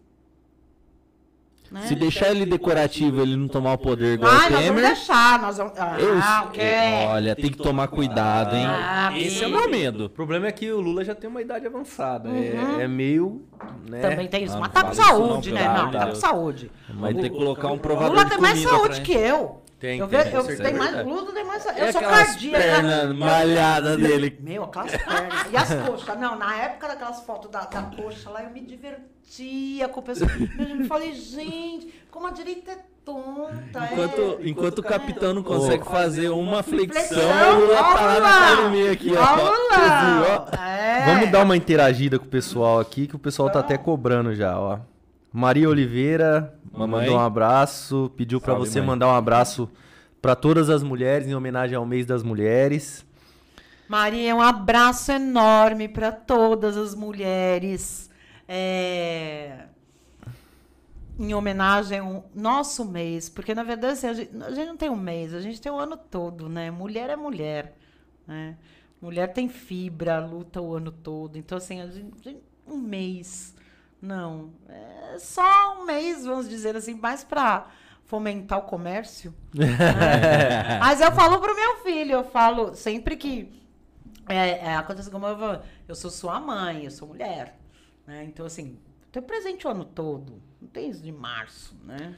Né? Se deixar ele decorativo, ele não tomar o poder igual Ah, o nós vamos deixar. Nós vamos... Ah, Eu, o quê? olha, tem que tomar cuidado, hein? Ah, Esse é o meu medo. O problema é que o Lula já tem uma idade avançada. Uhum. É, é meio. Né? Também tem isso. Mas tá com saúde, não, né? Não, tá com saúde. Vai ter que colocar um O provador Lula de tem mais saúde que eu. Tem, eu tem, eu é tenho mais, Lula tem mais. É Eu sou cardíaca. pernas malhadas dele. Meu, aquelas pernas. E as coxas? Não, na época daquelas fotos da, da coxa lá, eu me divertia com o pessoal. Eu falei, gente, como a direita é tonta. Enquanto, é. enquanto o capitão não consegue fazer uma flexão, Flexão, Lula tá na academia aqui, ó. Ó? É. Vamos dar uma interagida com o pessoal aqui, que o pessoal tá até cobrando já, ó. Maria Oliveira Mamãe. mandou um abraço, pediu pra Salve, você mãe. mandar um abraço pra todas as mulheres em homenagem ao mês das mulheres. Maria, um abraço enorme para todas as mulheres. É, Em homenagem ao nosso mês, porque na verdade assim, a, gente, a gente não tem um mês, a gente tem o ano todo, né? Mulher é mulher, né? Mulher tem fibra, luta o ano todo. Então, assim, a gente, a gente- um mês, não. É só um mês, vamos dizer assim, mais para fomentar o comércio. né? Mas eu falo pro meu filho, eu falo sempre que é, é, acontece como eu eu sou sua mãe, eu sou mulher, né? Então, assim, tem presente o ano todo, não tem isso de março, né?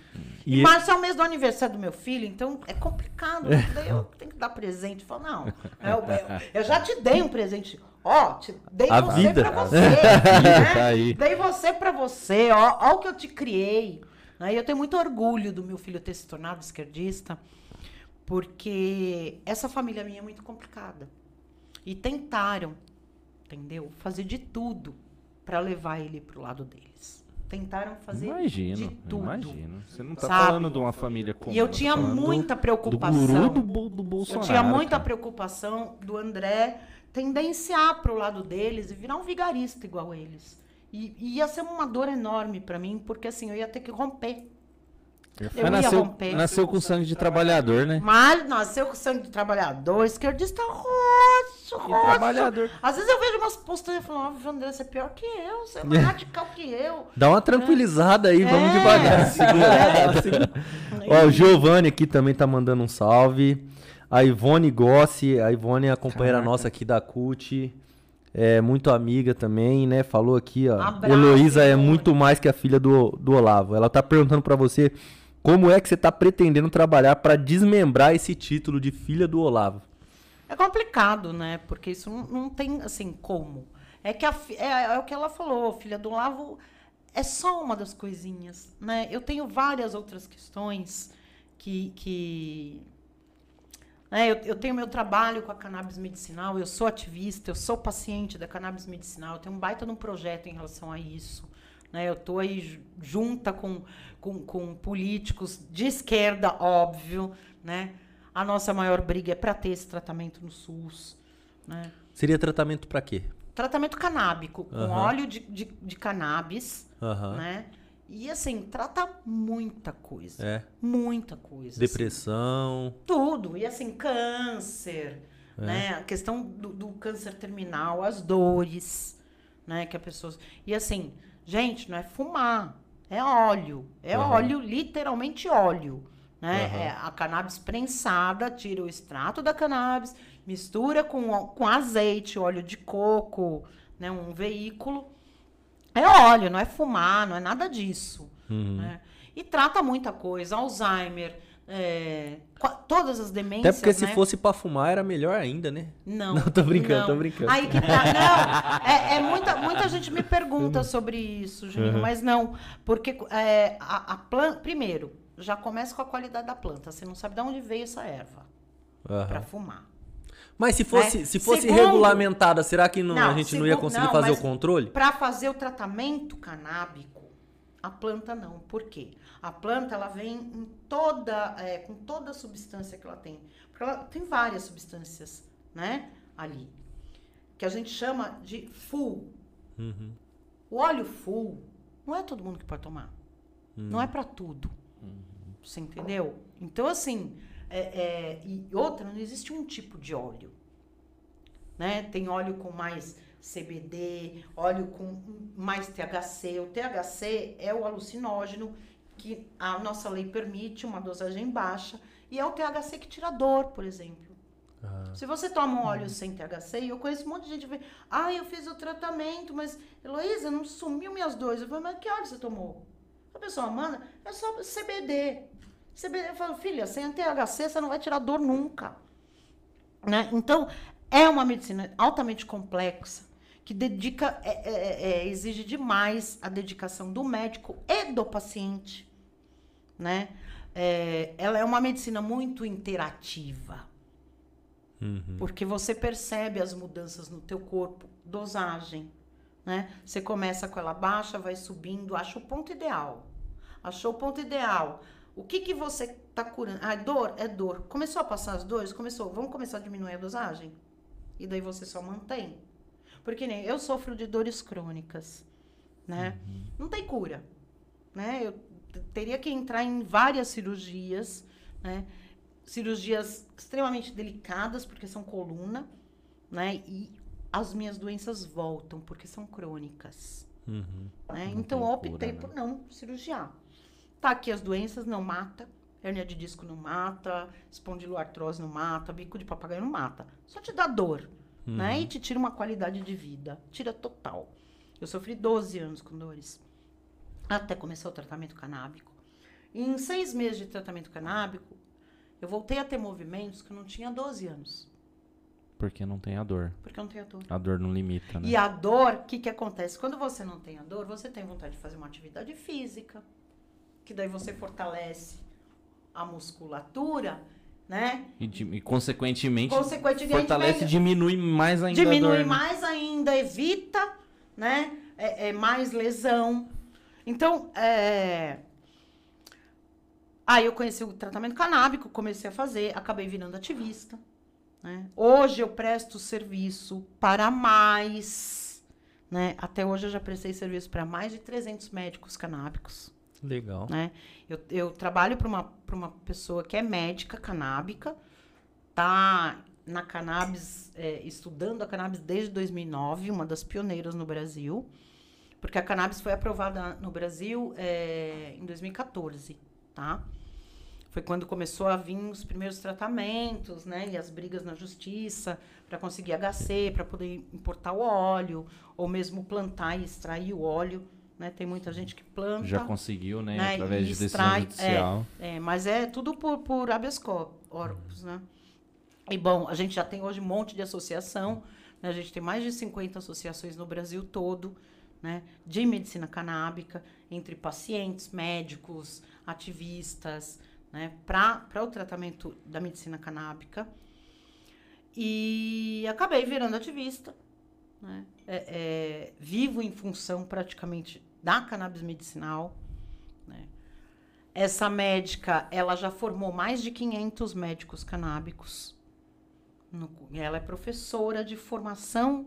E, E- março é o mês do aniversário do meu filho, então é complicado, daí eu tenho que dar presente. Eu falo, não, eu, eu- eu já te dei um presente, ó, te dei A você vida. pra você, né? tá aí. Dei você pra você, ó, ó o que eu te criei. Né? E eu tenho muito orgulho do meu filho ter se tornado esquerdista, porque essa família minha é muito complicada. E tentaram, entendeu? Fazer de tudo para levar ele pro lado deles. Tentaram fazer de Imagino, tudo. imagino. Você não tá Sabe? falando de uma família comum. E eu tá tinha falando muita do preocupação. do, Bo- do Eu Bolsonaro. tinha muita cara. preocupação do André tendenciar pro lado deles e virar um vigarista igual eles. E, e ia ser uma dor enorme para mim, porque assim, eu ia ter que romper. Eu ia nasceu, romper. nasceu com sangue de trabalhador, né? Mas nasceu com sangue de trabalhador, esquerdista roxo, roxo. trabalhador. Às vezes eu vejo umas postagens e falo, ó, André, você é pior que eu, você é mais radical que eu. Dá uma tranquilizada aí, vamos É. devagar. Segura. Ó, o Giovanni aqui também tá mandando um salve. A Ivone Gossi, a Ivone é a companheira Caraca. nossa aqui da CUT. É muito amiga também, né? Falou aqui, ó. Abraço, Heloísa é muito mais que a filha do, do Olavo. Ela tá perguntando pra você como é que você tá pretendendo trabalhar pra desmembrar esse título de filha do Olavo. É complicado, né? Porque isso não, não tem, assim, como. É que a, é, é o que ela falou, filha do Lavo é só uma das coisinhas, né? Eu tenho várias outras questões que... que né, eu, eu tenho meu trabalho com a cannabis medicinal, eu sou ativista, eu sou paciente da cannabis medicinal, eu tenho um baita de um projeto em relação a isso. Né? Eu estou aí ju- junta com, com, com políticos de esquerda, óbvio. Né? A nossa maior briga é para ter esse tratamento no SUS. Né? Seria tratamento pra quê? Tratamento canábico, com Aham. óleo de, de, de cannabis. Aham. Né? E assim, trata muita coisa. É. Muita coisa. assim. Depressão. Tudo. E assim, câncer, né? A questão do, do câncer terminal, as dores, né? Que a pessoa. E assim, gente, não é fumar, é óleo. É Aham. óleo, literalmente óleo. Né? Aham. É a cannabis prensada, tira o extrato da cannabis, mistura com, com azeite, óleo de coco, né? Um veículo. É óleo, não é fumar, não é nada disso. Uhum. né? E trata muita coisa, Alzheimer, é, todas as demências. Até porque se né? fosse pra fumar era melhor ainda, né? Não. Não, tô brincando, não. tô brincando. Aí que tá. Não, é, é muita, muita gente me pergunta sobre isso, Juninho, Uhum. mas não. Porque é, a, planta. Primeiro, já começa com a qualidade da planta. Você não sabe de onde veio essa erva Aham. para fumar. Mas se fosse, Né? se fosse Segundo- regulamentada, será que não- a Não, gente não ia segu- conseguir não, fazer o controle? Para fazer o tratamento canábico, a planta não. Por quê? A planta ela vem em toda, é, com toda a substância que ela tem. Porque ela tem várias substâncias, né? Ali. Que a gente chama de full. Uhum. O óleo full não é todo mundo que pode tomar. Não é para tudo. Você entendeu? Então, assim, é, é, e outra, não existe um tipo de óleo. Né? Tem óleo com mais CBD, óleo com mais THC. O THC é o alucinógeno que a nossa lei permite uma dosagem baixa e é o THC que tira dor, por exemplo. Ah. Se você toma um óleo sem THC, e eu conheço um monte de gente que vê, ah, eu fiz o tratamento, mas Heloísa, não sumiu minhas dores. Eu falei, mas que óleo você tomou? A pessoa manda, é só CBD. Eu falo, filha, sem THC você não vai tirar dor nunca. Né? Então, é uma medicina altamente complexa, que dedica, é- é- é- exige demais a dedicação do médico e do paciente. Né? É, ela é uma medicina muito interativa. Uhum. Porque você percebe as mudanças no teu corpo, dosagem, né? Você começa com ela baixa, vai subindo, acha o ponto ideal. Achou o ponto ideal. O que que você tá curando? Ah, dor? É dor. Começou a passar as dores? Começou. Vamos começar a diminuir a dosagem? E daí você só mantém. Porque nem eu sofro de dores crônicas, né? Não tem cura, né? Eu teria que entrar em várias cirurgias, né? Cirurgias extremamente delicadas, porque são coluna, né? E as minhas doenças voltam, porque são crônicas. Uhum. Né? Então eu optei cura, né? por não cirurgiar. Tá aqui as doenças, não mata. Hernia de disco não mata, espondiloartrose não mata, bico de papagaio não mata. Só te dá dor, né? E te tira uma qualidade de vida. Tira total. Eu sofri 12 anos com dores. Até começar o tratamento canábico. E em seis meses de tratamento canábico, eu voltei a ter movimentos que eu não tinha há 12 anos. Porque não tem a dor. Porque não tenho dor. A dor não limita, né? E a dor, o que, que acontece? Quando você não tem a dor, você tem vontade de fazer uma atividade física, que daí você fortalece a musculatura, né? E, e, consequentemente, Consequentemente, fortalece e diminui mais ainda a diminui dor, né? mais ainda, evita, né? É, é mais lesão. Então, é... aí eu conheci o tratamento canábico, comecei a fazer, acabei virando ativista. Né? Hoje eu presto serviço para mais, né? Até hoje eu já prestei serviço para mais de 300 médicos canábicos. Legal. né? Eu, eu trabalho para uma, uma pessoa que é médica canábica, tá na cannabis, é, estudando a cannabis desde 2009, uma das pioneiras no Brasil, porque a cannabis foi aprovada no Brasil é, em 2014, tá? Foi quando começou a vir os primeiros tratamentos, né? E as brigas na justiça para conseguir HC, para poder importar o óleo, ou mesmo plantar e extrair o óleo. Né? Tem muita gente que planta. Já conseguiu, né? Né, Através de decisão judicial. É, mas é tudo por, por habeas corpus, né? E bom, a gente já tem hoje um monte de associação, né? a gente tem mais de 50 associações no Brasil todo, né? De medicina canábica, entre pacientes, médicos, ativistas, né? Para o tratamento da medicina canábica. E acabei virando ativista, né? É, é, vivo em função praticamente da cannabis medicinal. Né? Essa médica, ela já formou mais de 500 médicos canábicos. No, ela é professora de formação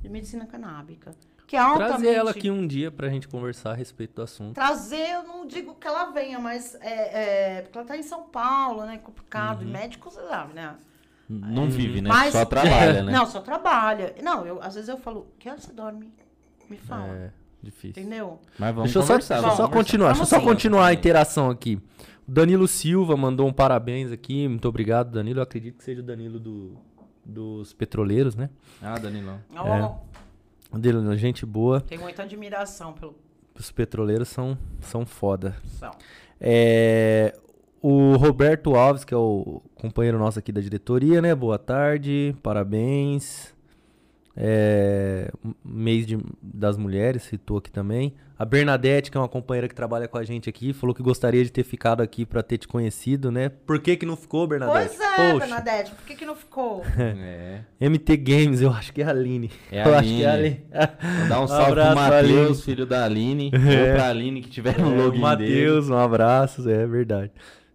de medicina canábica. Que é altamente... Trazer ela aqui um dia pra gente conversar a respeito do assunto. Trazer, eu não digo que ela venha, mas é, é porque ela tá em São Paulo, né? Complicado. Uhum. E médico, você sabe, né? Não vive, né? Mas- Só trabalha, né? Não, só trabalha. Não, eu, às vezes eu falo, que hora você dorme? Me fala. É, difícil. Entendeu? Mas vamos Deixa eu só, conversar. deixa eu vamos só conversar. continuar, deixa eu Vamos só sim. continuar a interação aqui. O Danilo Silva mandou um parabéns aqui. Muito obrigado, Danilo. Eu acredito que seja o Danilo do- dos petroleiros, né? Ah, Danilão. Ó, O Danilo, gente boa. Tem muita admiração pelo. Os petroleiros são, são foda. São. É, o Roberto Alves, que é o companheiro nosso aqui da diretoria, né? Boa tarde, parabéns. É, mês de- das mulheres, citou aqui também. A Bernadette, que é uma companheira que trabalha com a gente aqui, falou que gostaria de ter ficado aqui pra ter te conhecido, né? Por que que não ficou, Bernadette? Pois é, Bernadette, por que, que não ficou? É. MT Games, eu acho que é a Aline. É a eu acho que é a Aline. Aline. Vou dar um salve abraço pro Aline. Matheus, filho da Aline. Ou pra Aline que tiver no É, login o Matheus, um abraço, é verdade.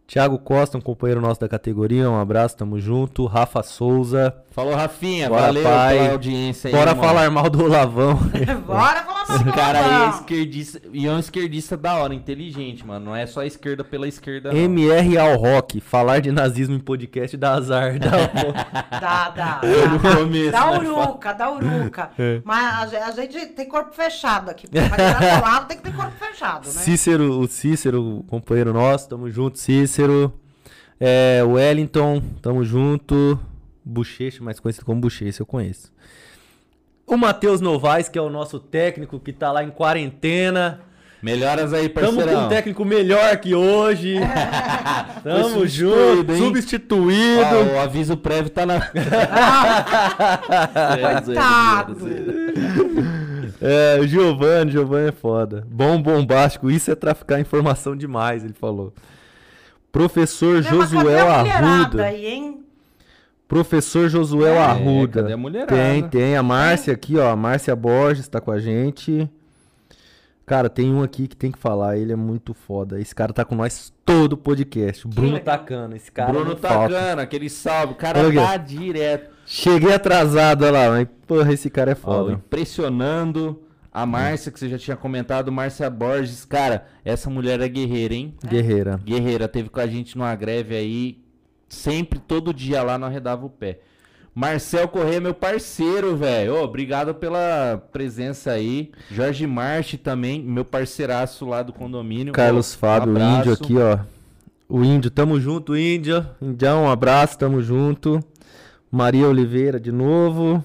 Tiago Costa, um companheiro nosso da categoria, um abraço, tamo junto. Rafa Souza. Falou, Rafinha. Bora, valeu pai. pela audiência aí. bora irmão. falar mal do Olavão. Bora falar mal Esse cara aí é esquerdista. E é um esquerdista da hora, inteligente, mano. Não é só a esquerda pela esquerda, não. MR ao Rock, falar de nazismo em podcast dá azar. Dá Dá, dá. Dá. começo, Dá né? uruca, dá uruca. É. Mas a, ge- a gente tem corpo fechado aqui. Pra lado tem que ter corpo fechado, né? Cícero, o Cícero, companheiro nosso, tamo junto, Cícero. É, Wellington, tamo junto. Bochecha, mais conhecido como Bochecha, eu conheço. O Matheus Novaes, que é o nosso técnico que tá lá em quarentena. Melhoras aí, Tamo com parceirão. um técnico melhor que hoje. Tamo Foi junto. substituído, hein? Substituído. Ah, o aviso prévio tá na. Coitado. É, o Giovanni, Giovanni é foda. Bom, bombástico, isso é traficar informação demais, ele falou. Professor Tem uma- cadê Josué Arruda. aí, hein? Professor Josué É, Arruda. cadê a mulherada? Tem, tem. A Márcia aqui, ó. A Márcia Borges tá com a gente. Cara, tem um aqui que tem que falar. Ele é muito foda. Esse cara tá com nós todo o podcast. O Bruno. Tacana. Esse cara Bruno falta. Tacana, aquele salve. O cara Olha aqui. tá direto. Cheguei atrasado, olha lá. Mas, porra, esse cara é Ó, foda. impressionando. A Márcia, que você já tinha comentado, Márcia Borges. Cara, essa mulher é guerreira, hein? Guerreira. Guerreira, teve com a gente numa greve aí. Sempre, todo dia lá, não arredava o pé. Marcel Corrêa, meu parceiro, velho. Ô, obrigado pela presença aí. Jorge Marchi também, meu parceiraço lá do condomínio. Carlos Ô, Fábio, o abraço. índio aqui, ó. O índio, tamo junto, índio. Indião, um abraço, tamo junto. Maria Oliveira de novo.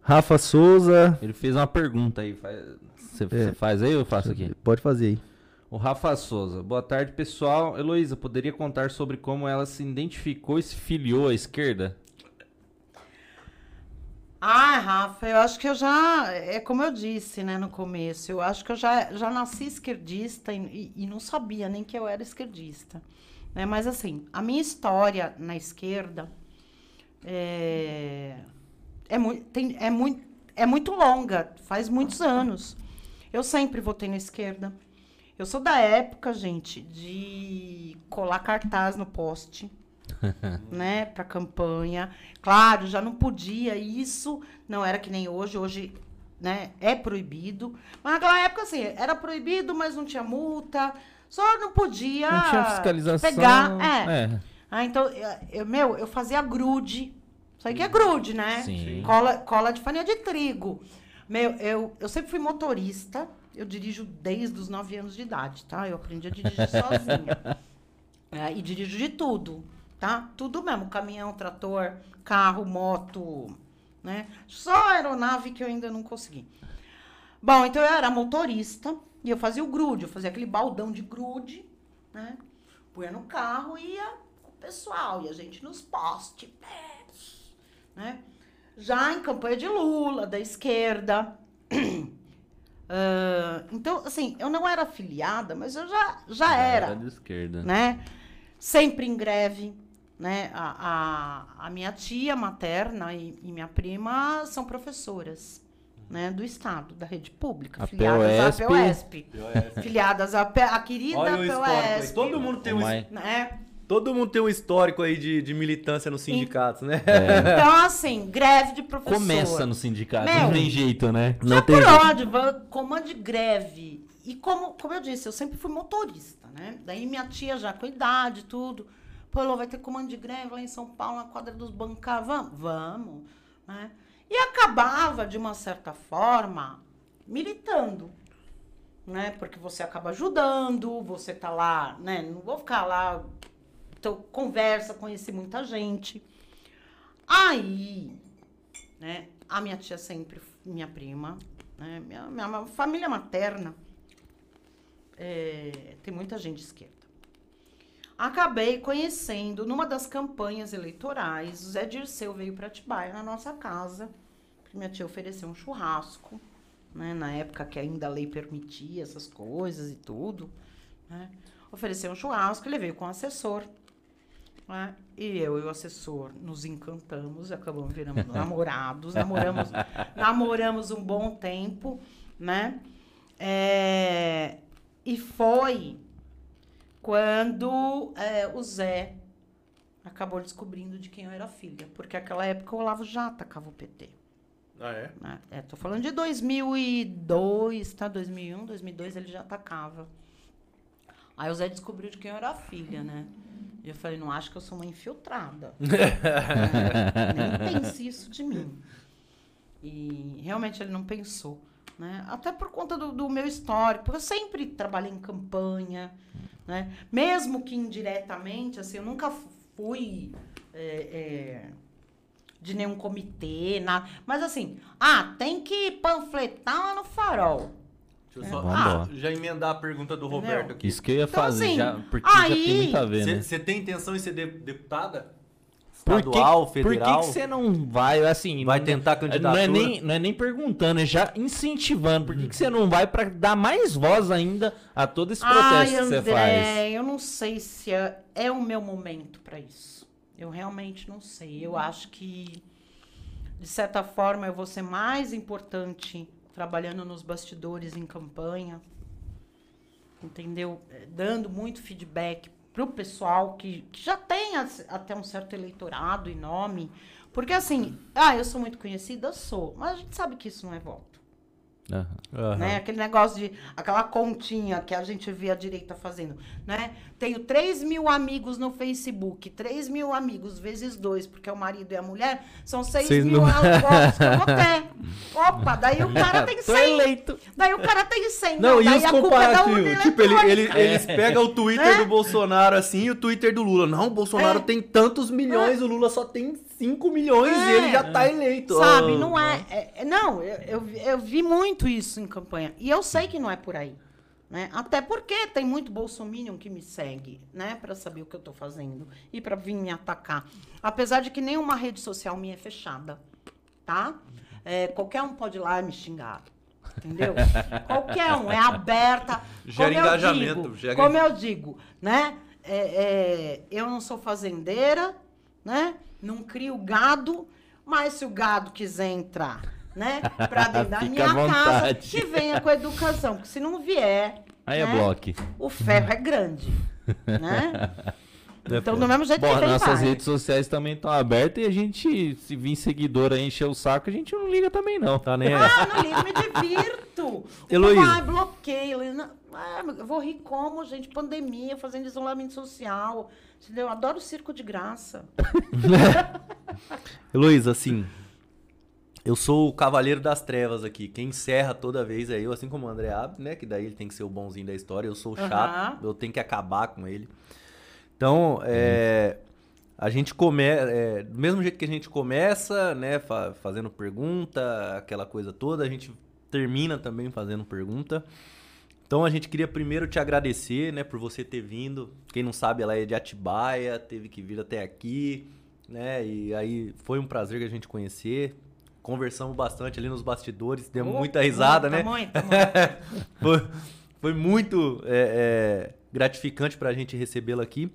Rafa Souza. Ele fez uma pergunta aí. faz- Você É. você faz aí ou eu faço aqui? Pode fazer aí. O Rafa Souza. Boa tarde, pessoal. Heloísa, poderia contar sobre como ela se identificou e se filiou à esquerda? Ah, Rafa, eu acho que eu já. É como eu disse, né, no começo. Eu acho que eu já, já nasci esquerdista e, e- e não sabia nem que eu era esquerdista. Né? Mas, assim, a minha história na esquerda é, é, muito, tem, é, muito, é muito longa, faz muitos anos. Eu sempre votei na esquerda. Eu sou da época, gente, de colar cartaz no poste né, para campanha. Claro, já não podia isso, não era que nem hoje, hoje, né, é proibido. Mas naquela época assim, era proibido, mas não tinha multa, só não podia Não tinha fiscalização. pegar, é. é. Ah, então, eu, eu- meu, eu fazia grude. Isso aí que é grude, né? Sim. Cola, cola de farinha de trigo. Meu, eu, eu sempre fui motorista. Eu dirijo desde os 9 anos de idade, tá? Eu aprendi a dirigir sozinha. É, e dirijo de tudo, tá? Tudo mesmo. Caminhão, trator, carro, moto, né? Só aeronave que eu ainda não consegui. Bom, então eu era motorista e eu fazia o grude. Eu fazia aquele baldão de grude, né? Punha no carro e ia pessoal, e a gente nos poste, né? Já em campanha de Lula, da esquerda. Uh, então, assim, eu não era afiliada, mas eu já, já era. Era de esquerda. Né? Sempre em greve. Né? A, a, a minha tia materna e, e, minha prima são professoras né, do Estado, da rede pública, a filiadas à POSP. Filiadas à, a querida Olha POSP. Todo mundo tem um. Né? Todo mundo tem um histórico aí de, de militância nos sindicatos, né? É. Então, assim, greve de professor. Começa no sindicato, Meu, não tem jeito, né? Não já tem por jeito. onde, comando de greve. E como, como eu disse, eu sempre fui motorista, né? Daí minha tia já com idade e tudo. Pô, vai ter comando de greve lá em São Paulo, na quadra dos bancários. Vamos? Vamos. Né? E acabava, de uma certa forma, militando. Né? Porque você acaba ajudando, você tá lá, né? Não vou ficar lá então, conversa, conheci muita gente. Aí, né, a minha tia sempre, minha prima, né, minha, minha família materna, é, tem muita gente de esquerda. Acabei conhecendo, numa das campanhas eleitorais, o Zé Dirceu veio para Atibaia, na nossa casa, minha tia ofereceu um churrasco, né, na época que ainda a lei permitia essas coisas e tudo, né, ofereceu um churrasco, ele veio com o assessor, né? E eu e o assessor nos encantamos, acabamos virando namorados, namoramos, namoramos um bom tempo, né? É, e foi quando é, o Zé acabou descobrindo de quem eu era filha, porque naquela época o Olavo já atacava o PT. Ah, é? Né? é? Tô falando de 2002, tá? 2001, 2002 ele já atacava. Aí o Zé descobriu de quem eu era filha, né? E eu falei, não acho que eu sou uma infiltrada. Nem pense isso de mim. E realmente ele não pensou. Né? Até por conta do, do, meu histórico, eu sempre trabalhei em campanha, né? Mesmo que indiretamente, assim, eu nunca fui é, é, de nenhum comitê, nada. Mas assim, ah, tem que panfletar lá no farol. Deixa eu só ah, já emendar a pergunta do Roberto aqui. Isso que eu ia então, fazer, assim, já, porque aí, já tem muito a ver, né? Você tem intenção em ser de, deputada? Estadual, por que, federal? Por que você não vai, assim... Vai não, tentar candidatura? Não é, nem, não é nem perguntando, é já incentivando. Por que você não vai para dar mais voz ainda a todo esse protesto Ai, que você faz? eu não sei se é, é o meu momento para isso. Eu realmente não sei. Eu acho que, de certa forma, eu vou ser mais importante trabalhando nos bastidores em campanha, entendeu? É, dando muito feedback para o pessoal que, que já tem até um certo eleitorado e nome. Porque assim, ah, eu sou muito conhecida, sou, mas a gente sabe que isso não é voto. Uhum. Né? Aquele negócio de. aquela continha que a gente vê a direita fazendo. Né? Tenho 3 mil amigos no Facebook, 3 mil amigos vezes dois, porque é o marido e a mulher, são 6 mil, mil votos que eu vou ter. Opa, daí o cara tem 100. eleito. Daí o cara tem 100. Não, não e os é comparativos? Tipo, ele, ele, é. eles pegam o Twitter é. do Bolsonaro assim e o Twitter do Lula. Não, o Bolsonaro é. tem tantos milhões, é. o Lula só tem 5 milhões e ele já tá eleito. Sabe, não é. não, eu, eu, eu vi muito isso em campanha. E eu sei que não é por aí. Né? Até porque tem muito bolsominion que me segue, né, para saber o que eu estou fazendo e para vir me atacar. Apesar de que nenhuma rede social minha é fechada, tá? É, qualquer um pode ir lá e me xingar. Entendeu? qualquer um, é aberta. Gera como engajamento. Eu digo, gera... Como eu digo, né? É, é, eu não sou fazendeira, né? Não crio gado, mas se o gado quiser entrar né? Pra dentro da minha casa, que venha com a educação. Porque se não vier. Aí é né, é bloque. O ferro é grande. né? Então, do mesmo jeito Bom, que nossas vai. redes sociais também estão abertas e a gente, se vir seguidor aí encher o saco, a gente não liga também, não. Tá nem Ah, não ligo, me divirto. Heloísa. Ai, bloqueio. Ah, eu vou rir como, gente? Pandemia, fazendo isolamento social. Entendeu? Eu adoro circo de graça. Heloísa, assim, eu sou o cavaleiro das trevas aqui. Quem encerra toda vez é eu, assim como o André Abre, né? Que daí ele tem que ser o bonzinho da história. Eu sou o chato, eu tenho que acabar com ele. Então, é, a gente começa. É, do mesmo jeito que a gente começa, né? Fa fazendo pergunta, aquela coisa toda, a gente termina também fazendo pergunta. Então a gente queria primeiro te agradecer, né, por você ter vindo. Quem não sabe, ela é de Atibaia, teve que vir até aqui, né? E aí foi um prazer que a gente conhecer. Conversamos bastante ali nos bastidores, demos Oh, muita risada, muita, né? Muita, muita. foi, foi muito é, é, gratificante pra gente recebê-la aqui.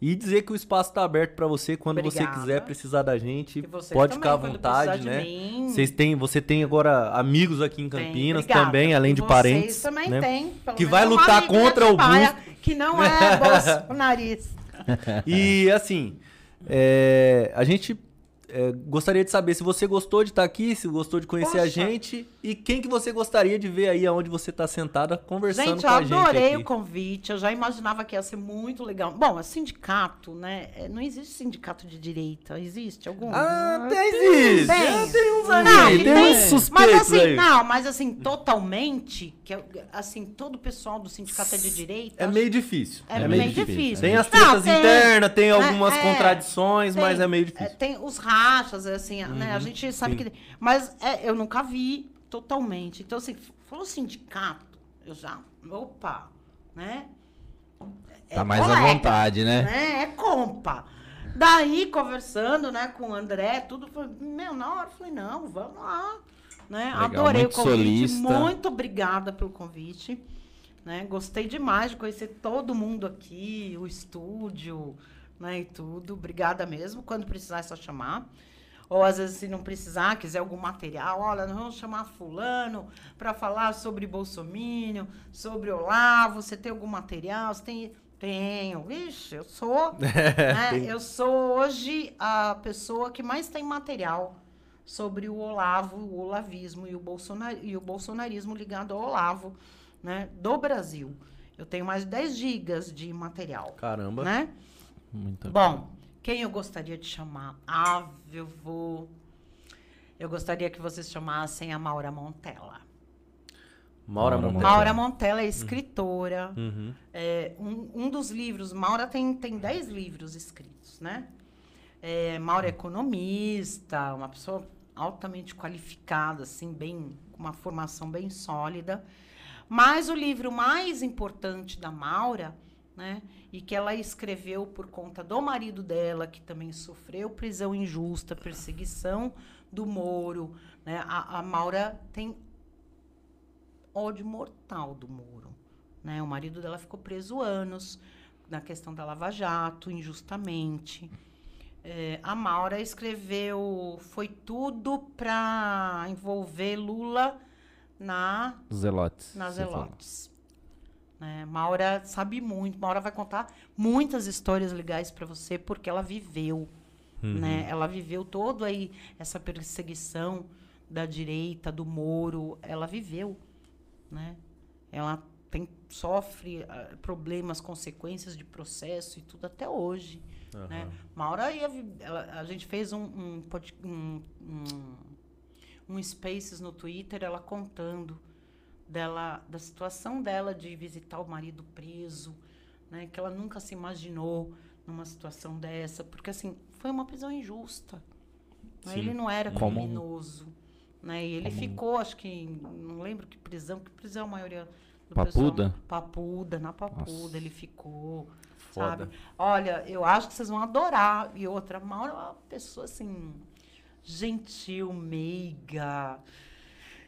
E dizer que o espaço tá aberto pra você quando você Obrigada. quiser precisar da gente. Vocês Pode ficar à vontade, né? Vocês têm, você tem agora amigos aqui em Campinas também, além de Vocês parentes. também né? tem. Que vai lutar contra o Busto. Que não é bolsonarista. E assim, é, a gente é, gostaria de saber se você gostou de estar aqui, se gostou de conhecer a Poxa. gente e quem que você gostaria de ver aí aonde você está sentada conversando Gente, com eu a gente adorei aqui. o convite. Eu já imaginava que ia ser muito legal. Bom, é sindicato, né? É, Não existe sindicato de direita. Existe algum? Ah, tem existe. Tem. Tem uns Não, aí, que tem tem- uns suspeitos Mas assim, aí. não, mas assim, totalmente, que é, assim, todo o pessoal do sindicato é de direita. É meio difícil. é, meio, difícil. Tem as Não, tretas tem- internas, tem algumas é, contradições, tem- mas é meio é, difícil. tem os rachas, é assim, né? A gente sabe sim. que. Mas é, eu nunca vi totalmente. Então, assim, falou sindicato, eu já. Opa, né? É Tá mais à vontade, né? né? É compa. Daí, conversando, né, com o André, tudo, foi, meu, na hora, eu falei, não, vamos lá. Né? Legal, Adorei muito o convite, solista. muito obrigada pelo convite. Né? Gostei demais de conhecer todo mundo aqui, o estúdio, né, e tudo. Obrigada mesmo. Quando precisar é só chamar. Ou às vezes, se não precisar, quiser algum material, olha, nós vamos chamar fulano para falar sobre Bolsomínio, sobre Olavo. Você tem algum material? Você tem. Tenho. Vixe, eu sou. né. Eu sou hoje a pessoa que mais tem material sobre o Olavo, o olavismo e o, bolsonar, e o bolsonarismo ligado ao Olavo, né, do Brasil. Eu tenho mais de 10 gigas de material, Caramba. né? Muito Bom, quem eu gostaria de chamar? Ah, eu vou... Eu gostaria que vocês chamassem a Maura Montella. Maura Maura Montella. Maura Montella é escritora. Uhum. É, um, um dos livros, Maura tem, tem 10 livros escritos, né? É, Maura é economista, uma pessoa altamente qualificada, assim, bem, com uma formação bem sólida. Mas o livro mais importante da Maura, né, e que ela escreveu por conta do marido dela, que também sofreu prisão injusta, perseguição do Moro, né? A, a Maura tem ódio mortal do Moro. Né? O marido dela ficou preso anos na questão da Lava Jato, injustamente. É, a Maura escreveu Foi Tudo para envolver Lula na, Zelotes. falou. Zelotes. Né? Maura sabe muito. Maura vai contar muitas histórias legais para você, porque ela viveu. Né? Ela viveu todo aí essa perseguição da direita, do Moro. Ela viveu. Né? Ela tem, sofre ah, problemas, consequências de processo e tudo até hoje. Né? Maura, ia, ela- a gente fez um, um, um, um, um Spaces no Twitter, ela contando dela, da situação dela de visitar o marido preso, né? que ela nunca se imaginou numa situação dessa, porque assim, foi uma prisão injusta. né? Sim. Ele não era Como- criminoso. Né? E ele ficou, acho que, não lembro que prisão, que prisão a maioria do Papuda? pessoal- Papuda, na Papuda Nossa. ele ficou. Foda. Sabe? Olha, eu acho que vocês vão adorar. E outra, a Maura é uma pessoa assim, gentil, meiga,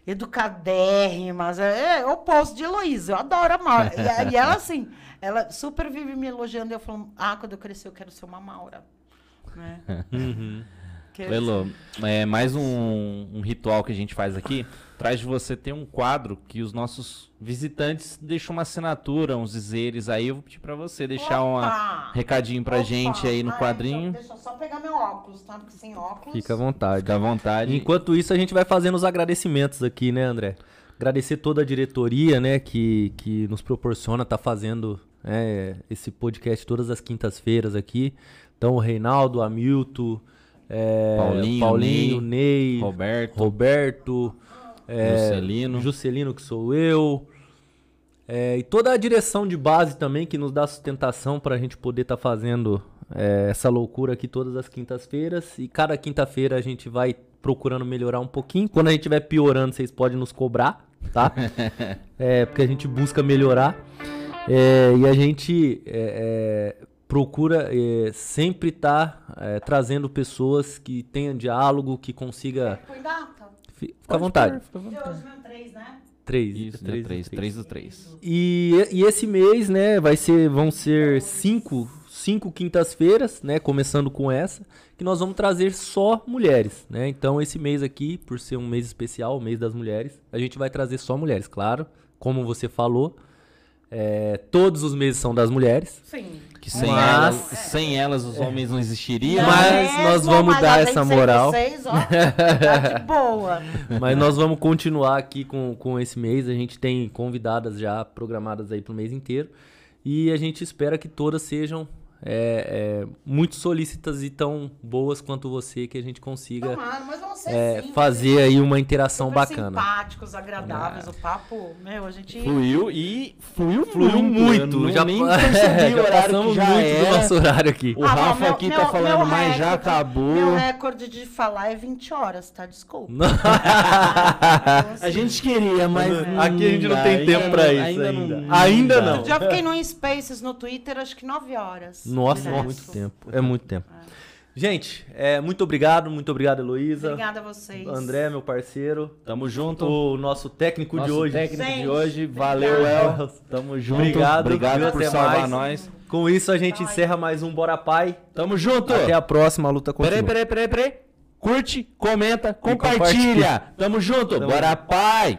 educadérrima. É, é o oposto de Heloísa. Eu adoro a Maura. e, e ela, assim, ela super vive me elogiando. E eu falo, ah, quando eu crescer, eu quero ser uma Maura. Né? Uhum. Que- Lelo, é mais um, um ritual que a gente faz aqui. Traz de você tem um quadro que os nossos visitantes deixam uma assinatura, uns dizeres aí. Eu vou pedir pra você deixar um recadinho pra Opa! gente aí no Ai, quadrinho. Deixa, deixa eu só pegar meu óculos, tá? Porque sem óculos. Fica à vontade. Fica à vontade. Enquanto isso, a gente vai fazendo os agradecimentos aqui, né, André? Agradecer toda a diretoria, né, que, que nos proporciona estar fazendo é, esse podcast todas as quintas-feiras aqui. Então, o Reinaldo, o Hamilton, é, Paulinho, Paulinho Ney, Ney, Roberto, Roberto, é, Juscelino. Juscelino, que sou eu. É, e toda a direção de base também, que nos dá sustentação para a gente poder estar fazendo é, essa loucura aqui todas as quintas-feiras. E cada quinta-feira a gente vai procurando melhorar um pouquinho. Quando a gente estiver piorando, vocês podem nos cobrar, tá? é, porque a gente busca melhorar. É, e a gente é, é, procura é, sempre estar tá, trazendo pessoas que tenham diálogo, que consiga. Por data? Fica à vontade. Fica à vontade. De hoje mesmo, três, né? 3. Isso, 3, 3, 3 do 3. E, e esse mês, né, vai ser, vão ser cinco, cinco quintas-feiras, né, começando com essa, que nós vamos trazer só mulheres, né? Então esse mês aqui, por ser um mês especial, o mês das mulheres, a gente vai trazer só mulheres, claro, como você falou. É, todos os meses são das mulheres. Sim. Que sem, mas, elas, sem elas os homens não existiriam. mas nós vamos mas dar essa moral. Vocês, ó, tá de boa. Mas nós vamos continuar aqui com, com esse mês. A gente tem convidadas já programadas aí pro mês inteiro. E a gente espera que todas sejam é, é, muito solícitas e tão boas quanto você que a gente consiga é, sim, fazer aí uma interação bacana. simpáticos, agradáveis, o papo, meu, a gente fluiu e fluiu, fluiu muito. muito. Já nem percebi já o horário que já muito era. do nosso horário aqui. O ah, Rafa meu, aqui meu, tá falando mais, já acabou. Meu recorde de falar é 20 horas, tá? Desculpa. a gente queria, mas aqui a gente não tem tempo para isso ainda. Ainda não. Ainda não. Já fiquei no Spaces no Twitter, acho que 9 horas. Nossa, é muito tempo. É muito tempo. É. Gente, é, muito obrigado, muito obrigado, Heloísa. Obrigada a vocês. André, meu parceiro. Tamo junto. O nosso técnico nosso de hoje. técnico Gente, de hoje. Valeu, El. Tamo junto. Obrigado, obrigado por salvar mais. nós. Com isso, a gente encerra mais um Bora Pai. Tamo junto. Até a próxima, a luta continua. Peraí, peraí, peraí, peraí. Curte, comenta, compartilha. compartilha. Tamo junto. Tamo Bora Pai.